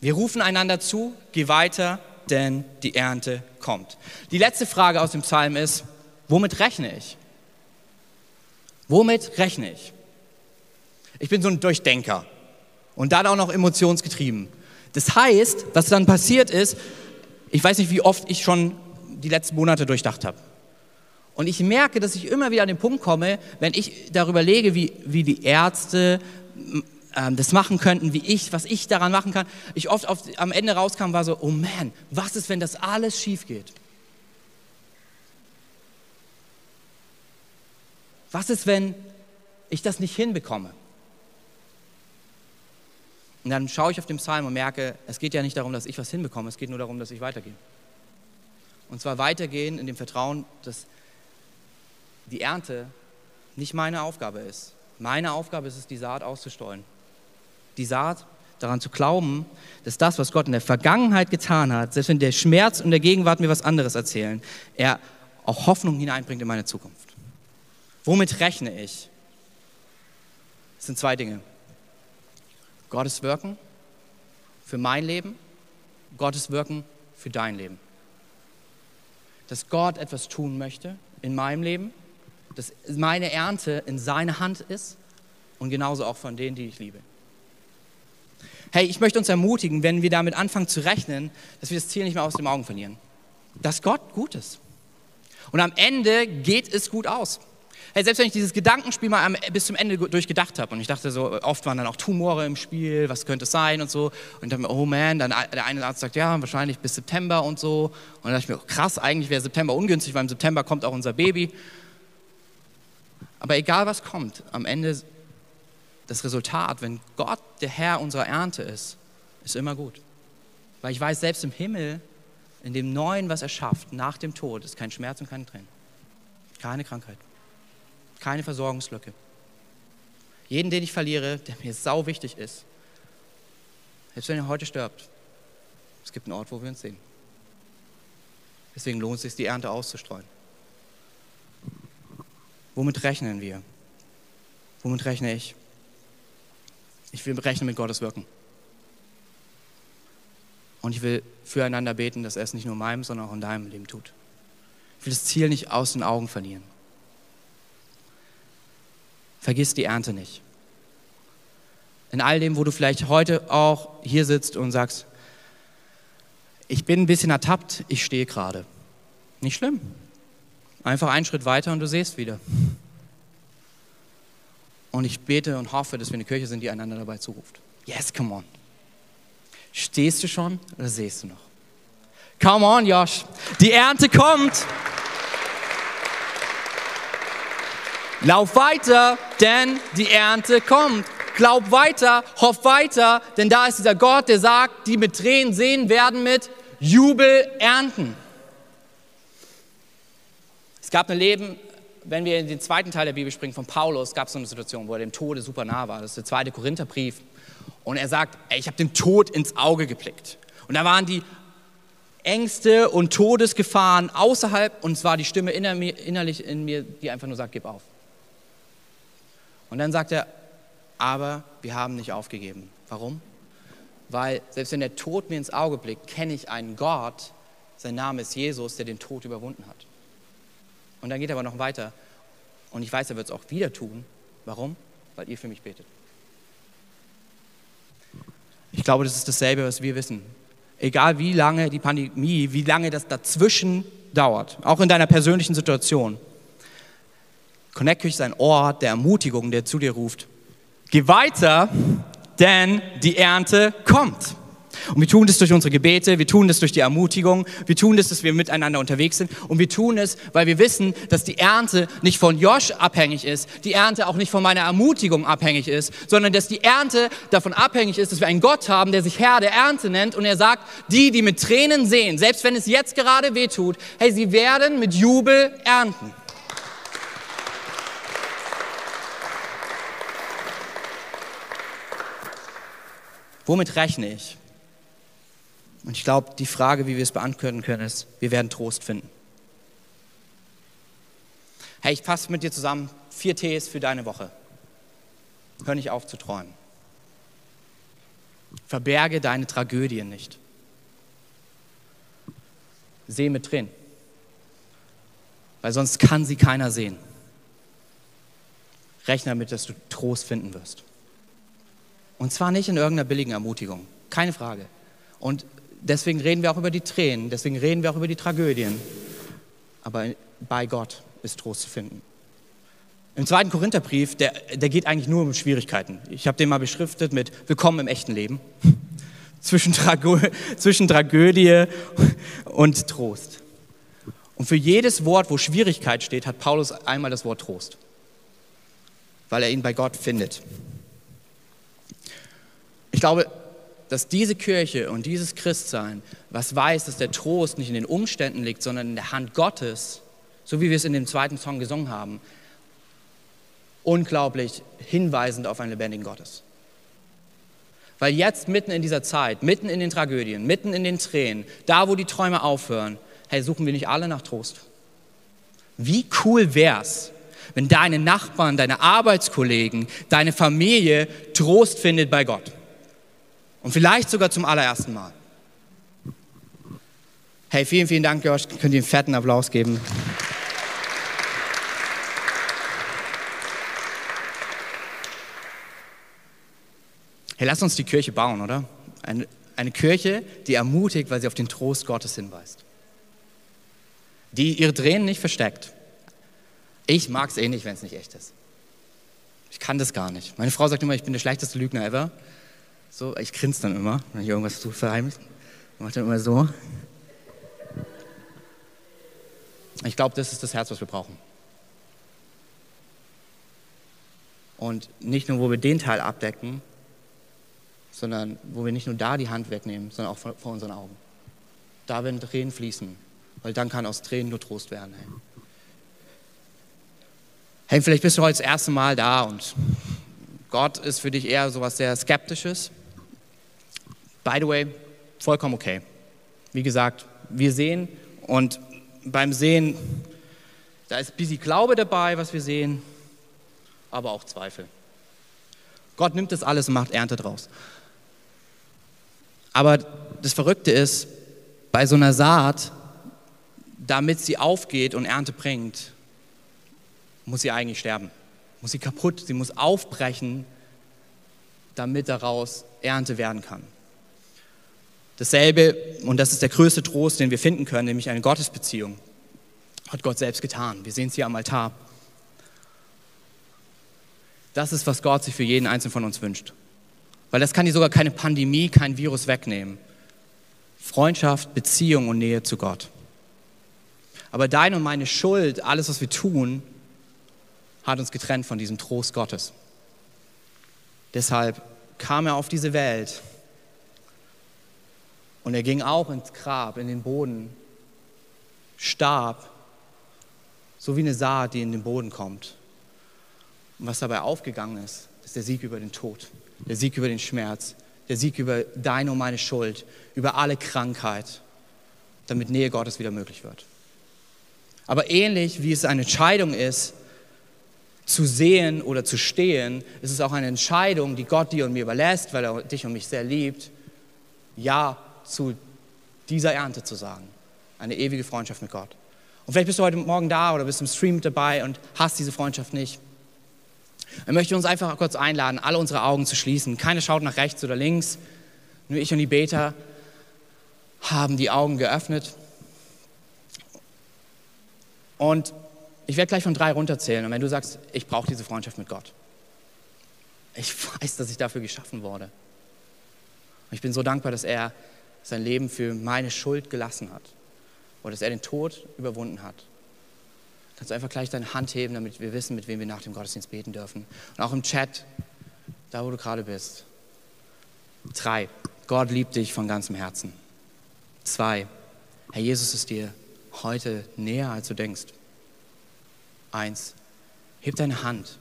Wir rufen einander zu, geh weiter, denn die Ernte kommt. Die letzte Frage aus dem Psalm ist, womit rechne ich? Womit rechne ich? Ich bin so ein Durchdenker und dann auch noch emotionsgetrieben. Das heißt, was dann passiert ist, ich weiß nicht, wie oft ich schon die letzten Monate durchdacht habe. Und ich merke, dass ich immer wieder an den Punkt komme, wenn ich darüber lege, wie, wie die Ärzte äh, das machen könnten, wie ich, was ich daran machen kann. Ich oft auf, am Ende rauskam, war so, oh man, was ist, wenn das alles schief geht? Was ist, wenn ich das nicht hinbekomme? Und dann schaue ich auf den Psalm und merke, es geht ja nicht darum, dass ich was hinbekomme, es geht nur darum, dass ich weitergehe. Und zwar weitergehen in dem Vertrauen, dass die Ernte nicht meine Aufgabe ist. Meine Aufgabe ist es, die Saat auszustreuen. Die Saat daran zu glauben, dass das, was Gott in der Vergangenheit getan hat, selbst wenn der Schmerz und der Gegenwart mir was anderes erzählen, er auch Hoffnung hineinbringt in meine Zukunft. Womit rechne ich? Das sind zwei Dinge. Gottes Wirken für mein Leben, Gottes Wirken für dein Leben. Dass Gott etwas tun möchte in meinem Leben, dass meine Ernte in seiner Hand ist und genauso auch von denen, die ich liebe. Hey, ich möchte uns ermutigen, wenn wir damit anfangen zu rechnen, dass wir das Ziel nicht mehr aus den Augen verlieren. Dass Gott gut ist. Und am Ende geht es gut aus. Hey, selbst wenn ich dieses Gedankenspiel mal bis zum Ende durchgedacht habe und ich dachte so, oft waren dann auch Tumore im Spiel, was könnte es sein und so. Und dann, oh man, dann der eine Arzt sagt, ja, wahrscheinlich bis September und so. Und dann dachte ich mir, oh, krass, eigentlich wäre September ungünstig, weil im September kommt auch unser Baby. Aber egal was kommt, am Ende das Resultat, wenn Gott der Herr unserer Ernte ist, ist immer gut. Weil ich weiß, selbst im Himmel, in dem Neuen, was er schafft, nach dem Tod, ist kein Schmerz und keine Tränen. Keine Krankheit. Keine Versorgungslücke. Jeden, den ich verliere, der mir sau wichtig ist, selbst wenn er heute stirbt, es gibt einen Ort, wo wir uns sehen. Deswegen lohnt es sich, die Ernte auszustreuen. Womit rechnen wir? Womit rechne ich? Ich will rechnen mit Gottes Wirken. Und ich will füreinander beten, dass er es nicht nur in meinem, sondern auch in deinem Leben tut. Ich will das Ziel nicht aus den Augen verlieren. Vergiss die Ernte nicht. In all dem, wo du vielleicht heute auch hier sitzt und sagst, ich bin ein bisschen ertappt, ich stehe gerade. Nicht schlimm. Einfach einen Schritt weiter und du siehst wieder. Und ich bete und hoffe, dass wir eine Kirche sind, die einander dabei zuruft. Yes, come on. Stehst du schon oder siehst du noch? Come on, Josh. Die Ernte kommt. Lauf weiter, denn die Ernte kommt. Glaub weiter, hoff weiter, denn da ist dieser Gott, der sagt, die mit Tränen sehen werden mit Jubel ernten. Es gab ein Leben, wenn wir in den zweiten Teil der Bibel springen, von Paulus, gab es so eine Situation, wo er dem Tode super nah war. Das ist der zweite Korintherbrief. Und er sagt, ey, ich habe dem Tod ins Auge geblickt. Und da waren die Ängste und Todesgefahren außerhalb und es war die Stimme innerlich in mir, die einfach nur sagt, gib auf. Und dann sagt er, aber wir haben nicht aufgegeben. Warum? Weil selbst wenn der Tod mir ins Auge blickt, kenne ich einen Gott, sein Name ist Jesus, der den Tod überwunden hat. Und dann geht er aber noch weiter. Und ich weiß, er wird es auch wieder tun. Warum? Weil ihr für mich betet. Ich glaube, das ist dasselbe, was wir wissen. Egal wie lange die Pandemie, wie lange das dazwischen dauert, auch in deiner persönlichen Situation. Connect Kirche ist ein Ort der Ermutigung, der zu dir ruft. Geh weiter, denn die Ernte kommt. Und wir tun das durch unsere Gebete, wir tun das durch die Ermutigung, wir tun das, dass wir miteinander unterwegs sind und wir tun es, weil wir wissen, dass die Ernte nicht von Josh abhängig ist, die Ernte auch nicht von meiner Ermutigung abhängig ist, sondern dass die Ernte davon abhängig ist, dass wir einen Gott haben, der sich Herr der Ernte nennt und er sagt, die, die mit Tränen sehen, selbst wenn es jetzt gerade weh tut, hey, sie werden mit Jubel ernten. Womit rechne ich? Und ich glaube, die Frage, wie wir es beantworten können, ist, wir werden Trost finden. Hey, ich fasse mit dir zusammen vier Ts für deine Woche. Hör nicht auf zu träumen. Verberge deine Tragödien nicht. Seh mit Tränen. Weil sonst kann sie keiner sehen. Rechne damit, dass du Trost finden wirst. Und zwar nicht in irgendeiner billigen Ermutigung. Keine Frage. Und deswegen reden wir auch über die Tränen, deswegen reden wir auch über die Tragödien. Aber bei Gott ist Trost zu finden. Im zweiten Korintherbrief, der, der geht eigentlich nur um Schwierigkeiten. Ich habe den mal beschriftet mit Willkommen im echten Leben. Zwischen, Tragö zwischen Tragödie und Trost. Und für jedes Wort, wo Schwierigkeit steht, hat Paulus einmal das Wort Trost. Weil er ihn bei Gott findet. Ich glaube, dass diese Kirche und dieses Christsein, was weiß, dass der Trost nicht in den Umständen liegt, sondern in der Hand Gottes, so wie wir es in dem zweiten Song gesungen haben, unglaublich hinweisend auf einen lebendigen Gottes. Weil jetzt mitten in dieser Zeit, mitten in den Tragödien, mitten in den Tränen, da wo die Träume aufhören, hey, suchen wir nicht alle nach Trost? Wie cool wär's, wenn deine Nachbarn, deine Arbeitskollegen, deine Familie Trost findet bei Gott? Und vielleicht sogar zum allerersten Mal. Hey, vielen, vielen Dank, Josh. Könnt ihr einen fetten Applaus geben? Hey, lass uns die Kirche bauen, oder? Eine, eine Kirche, die ermutigt, weil sie auf den Trost Gottes hinweist. Die ihre Tränen nicht versteckt. Ich mag es eh nicht, wenn es nicht echt ist. Ich kann das gar nicht. Meine Frau sagt immer, ich bin der schlechteste Lügner ever. So, ich grinse dann immer, wenn ich irgendwas zu verheimlich. Ich mache dann immer so. Ich glaube, das ist das Herz, was wir brauchen. Und nicht nur, wo wir den Teil abdecken, sondern wo wir nicht nur da die Hand wegnehmen, sondern auch vor, unseren Augen. Da werden Tränen fließen, weil dann kann aus Tränen nur Trost werden. Hey. hey, vielleicht bist du heute das erste Mal da und Gott ist für dich eher so was sehr Skeptisches. By the way, vollkommen okay. Wie gesagt, wir sehen und beim Sehen, da ist ein bisschen Glaube dabei, was wir sehen, aber auch Zweifel. Gott nimmt das alles und macht Ernte draus. Aber das Verrückte ist, bei so einer Saat, damit sie aufgeht und Ernte bringt, muss sie eigentlich sterben. Muss sie kaputt, sie muss aufbrechen, damit daraus Ernte werden kann. Dasselbe, und das ist der größte Trost, den wir finden können, nämlich eine Gottesbeziehung, hat Gott selbst getan. Wir sehen es hier am Altar. Das ist, was Gott sich für jeden Einzelnen von uns wünscht. Weil das kann dir sogar keine Pandemie, kein Virus wegnehmen. Freundschaft, Beziehung und Nähe zu Gott. Aber deine und meine Schuld, alles, was wir tun, hat uns getrennt von diesem Trost Gottes. Deshalb kam er auf diese Welt und er ging auch ins Grab, in den Boden, starb, so wie eine Saat, die in den Boden kommt. Und was dabei aufgegangen ist, ist der Sieg über den Tod der Sieg über den Schmerz, der Sieg über deine und meine Schuld, über alle Krankheit, damit Nähe Gottes wieder möglich wird. Aber ähnlich wie es eine Entscheidung ist, zu sehen oder zu stehen, ist es auch eine Entscheidung, die Gott dir und mir überlässt, weil er dich und mich sehr liebt, Ja zu dieser Ernte zu sagen. Eine ewige Freundschaft mit Gott. Und vielleicht bist du heute Morgen da oder bist im Stream dabei und hast diese Freundschaft nicht. Er möchte uns einfach kurz einladen, alle unsere Augen zu schließen. Keiner schaut nach rechts oder links. Nur ich und die Beter haben die Augen geöffnet. Und ich werde gleich von drei runterzählen. Und wenn du sagst, ich brauche diese Freundschaft mit Gott, ich weiß, dass ich dafür geschaffen wurde. Und ich bin so dankbar, dass er sein Leben für meine Schuld gelassen hat. Oder dass er den Tod überwunden hat. Kannst du einfach gleich deine Hand heben, damit wir wissen, mit wem wir nach dem Gottesdienst beten dürfen. Und auch im Chat, da wo du gerade bist. Drei, Gott liebt dich von ganzem Herzen. Zwei, Herr Jesus ist dir heute näher, als du denkst. Eins, heb deine Hand,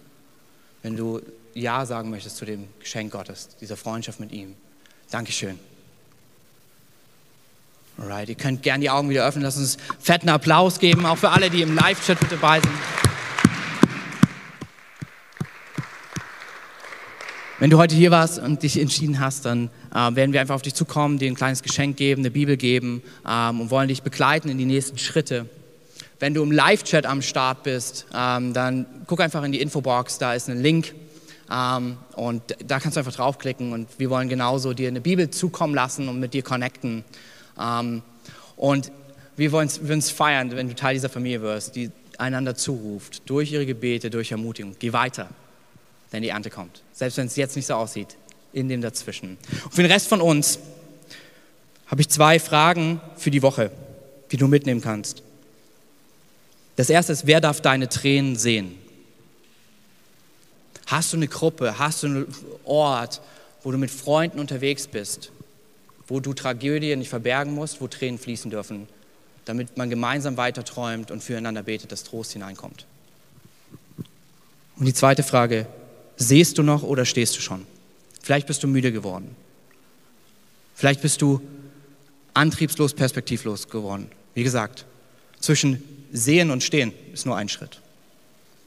wenn du Ja sagen möchtest zu dem Geschenk Gottes, dieser Freundschaft mit ihm. Dankeschön. Alright, ihr könnt gerne die Augen wieder öffnen. Lasst uns fetten Applaus geben, auch für alle, die im Live-Chat mit dabei sind. Wenn du heute hier warst und dich entschieden hast, dann äh, werden wir einfach auf dich zukommen, dir ein kleines Geschenk geben, eine Bibel geben ähm, und wollen dich begleiten in die nächsten Schritte. Wenn du im Live-Chat am Start bist, ähm, dann guck einfach in die Infobox, da ist ein Link ähm, und da kannst du einfach draufklicken und wir wollen genauso dir eine Bibel zukommen lassen und mit dir connecten. Ähm, und wir wollen es feiern, wenn du Teil dieser Familie wirst, die einander zuruft, durch ihre Gebete, durch Ermutigung. Geh weiter, denn die Ernte kommt. Selbst wenn es jetzt nicht so aussieht, in dem dazwischen. Und für den Rest von uns habe ich zwei Fragen für die Woche, die du mitnehmen kannst. Das erste ist, wer darf deine Tränen sehen? Hast du eine Gruppe, hast du einen Ort, wo du mit Freunden unterwegs bist, wo du Tragödien nicht verbergen musst, wo Tränen fließen dürfen, damit man gemeinsam weiter träumt und füreinander betet, dass Trost hineinkommt. Und die zweite Frage, sehst du noch oder stehst du schon? Vielleicht bist du müde geworden. Vielleicht bist du antriebslos, perspektivlos geworden. Wie gesagt, zwischen Sehen und Stehen ist nur ein Schritt.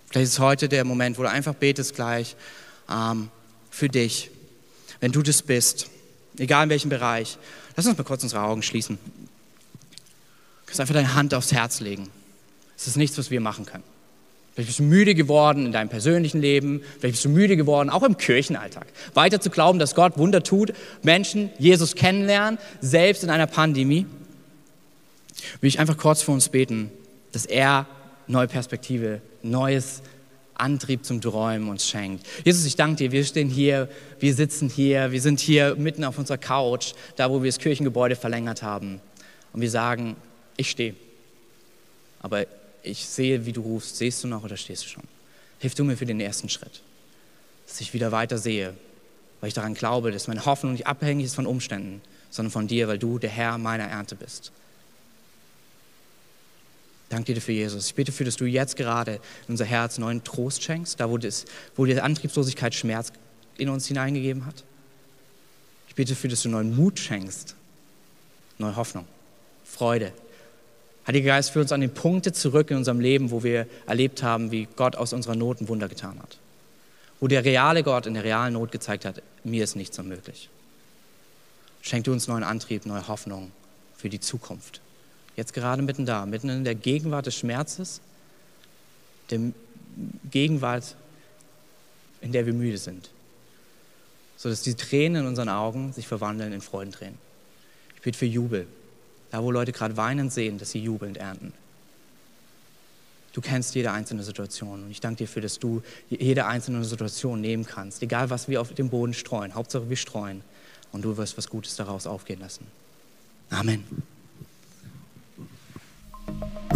Vielleicht ist heute der Moment, wo du einfach betest gleich ähm, für dich. Wenn du das bist, egal in welchem Bereich. Lass uns mal kurz unsere Augen schließen. Du kannst einfach deine Hand aufs Herz legen. Es ist nichts, was wir machen können. Vielleicht bist du müde geworden in deinem persönlichen Leben, vielleicht bist du müde geworden, auch im Kirchenalltag. Weiter zu glauben, dass Gott Wunder tut, Menschen Jesus kennenlernen, selbst in einer Pandemie. Will ich einfach kurz für uns beten, dass er neue Perspektive, neues Antrieb zum Träumen uns schenkt. Jesus, ich danke dir, wir stehen hier, wir sitzen hier, wir sind hier mitten auf unserer Couch, da wo wir das Kirchengebäude verlängert haben. Und wir sagen, ich stehe. Aber ich sehe, wie du rufst. Sehst du noch oder stehst du schon? Hilf du mir für den ersten Schritt, dass ich wieder weiter sehe, weil ich daran glaube, dass meine Hoffnung nicht abhängig ist von Umständen, sondern von dir, weil du der Herr meiner Ernte bist. Danke dir dafür, Jesus. Ich bete dafür, dass du jetzt gerade in unser Herz neuen Trost schenkst, da wo, das, wo die Antriebslosigkeit Schmerz in uns hineingegeben hat. Ich bete dafür, dass du neuen Mut schenkst, neue Hoffnung, Freude. Heiliger Geist, führ uns an den Punkte zurück in unserem Leben, wo wir erlebt haben, wie Gott aus unserer Not ein Wunder getan hat. Wo der reale Gott in der realen Not gezeigt hat, mir ist nichts unmöglich. Schenk du uns neuen Antrieb, neue Hoffnung für die Zukunft jetzt gerade mitten da, mitten in der Gegenwart des Schmerzes, der Gegenwart, in der wir müde sind, sodass die Tränen in unseren Augen sich verwandeln in Freudentränen. Ich bete für Jubel, da wo Leute gerade weinen sehen, dass sie jubelnd ernten. Du kennst jede einzelne Situation und ich danke dir für, dass du jede einzelne Situation nehmen kannst, egal was wir auf dem Boden streuen. Hauptsache wir streuen und du wirst was Gutes daraus aufgehen lassen. Amen.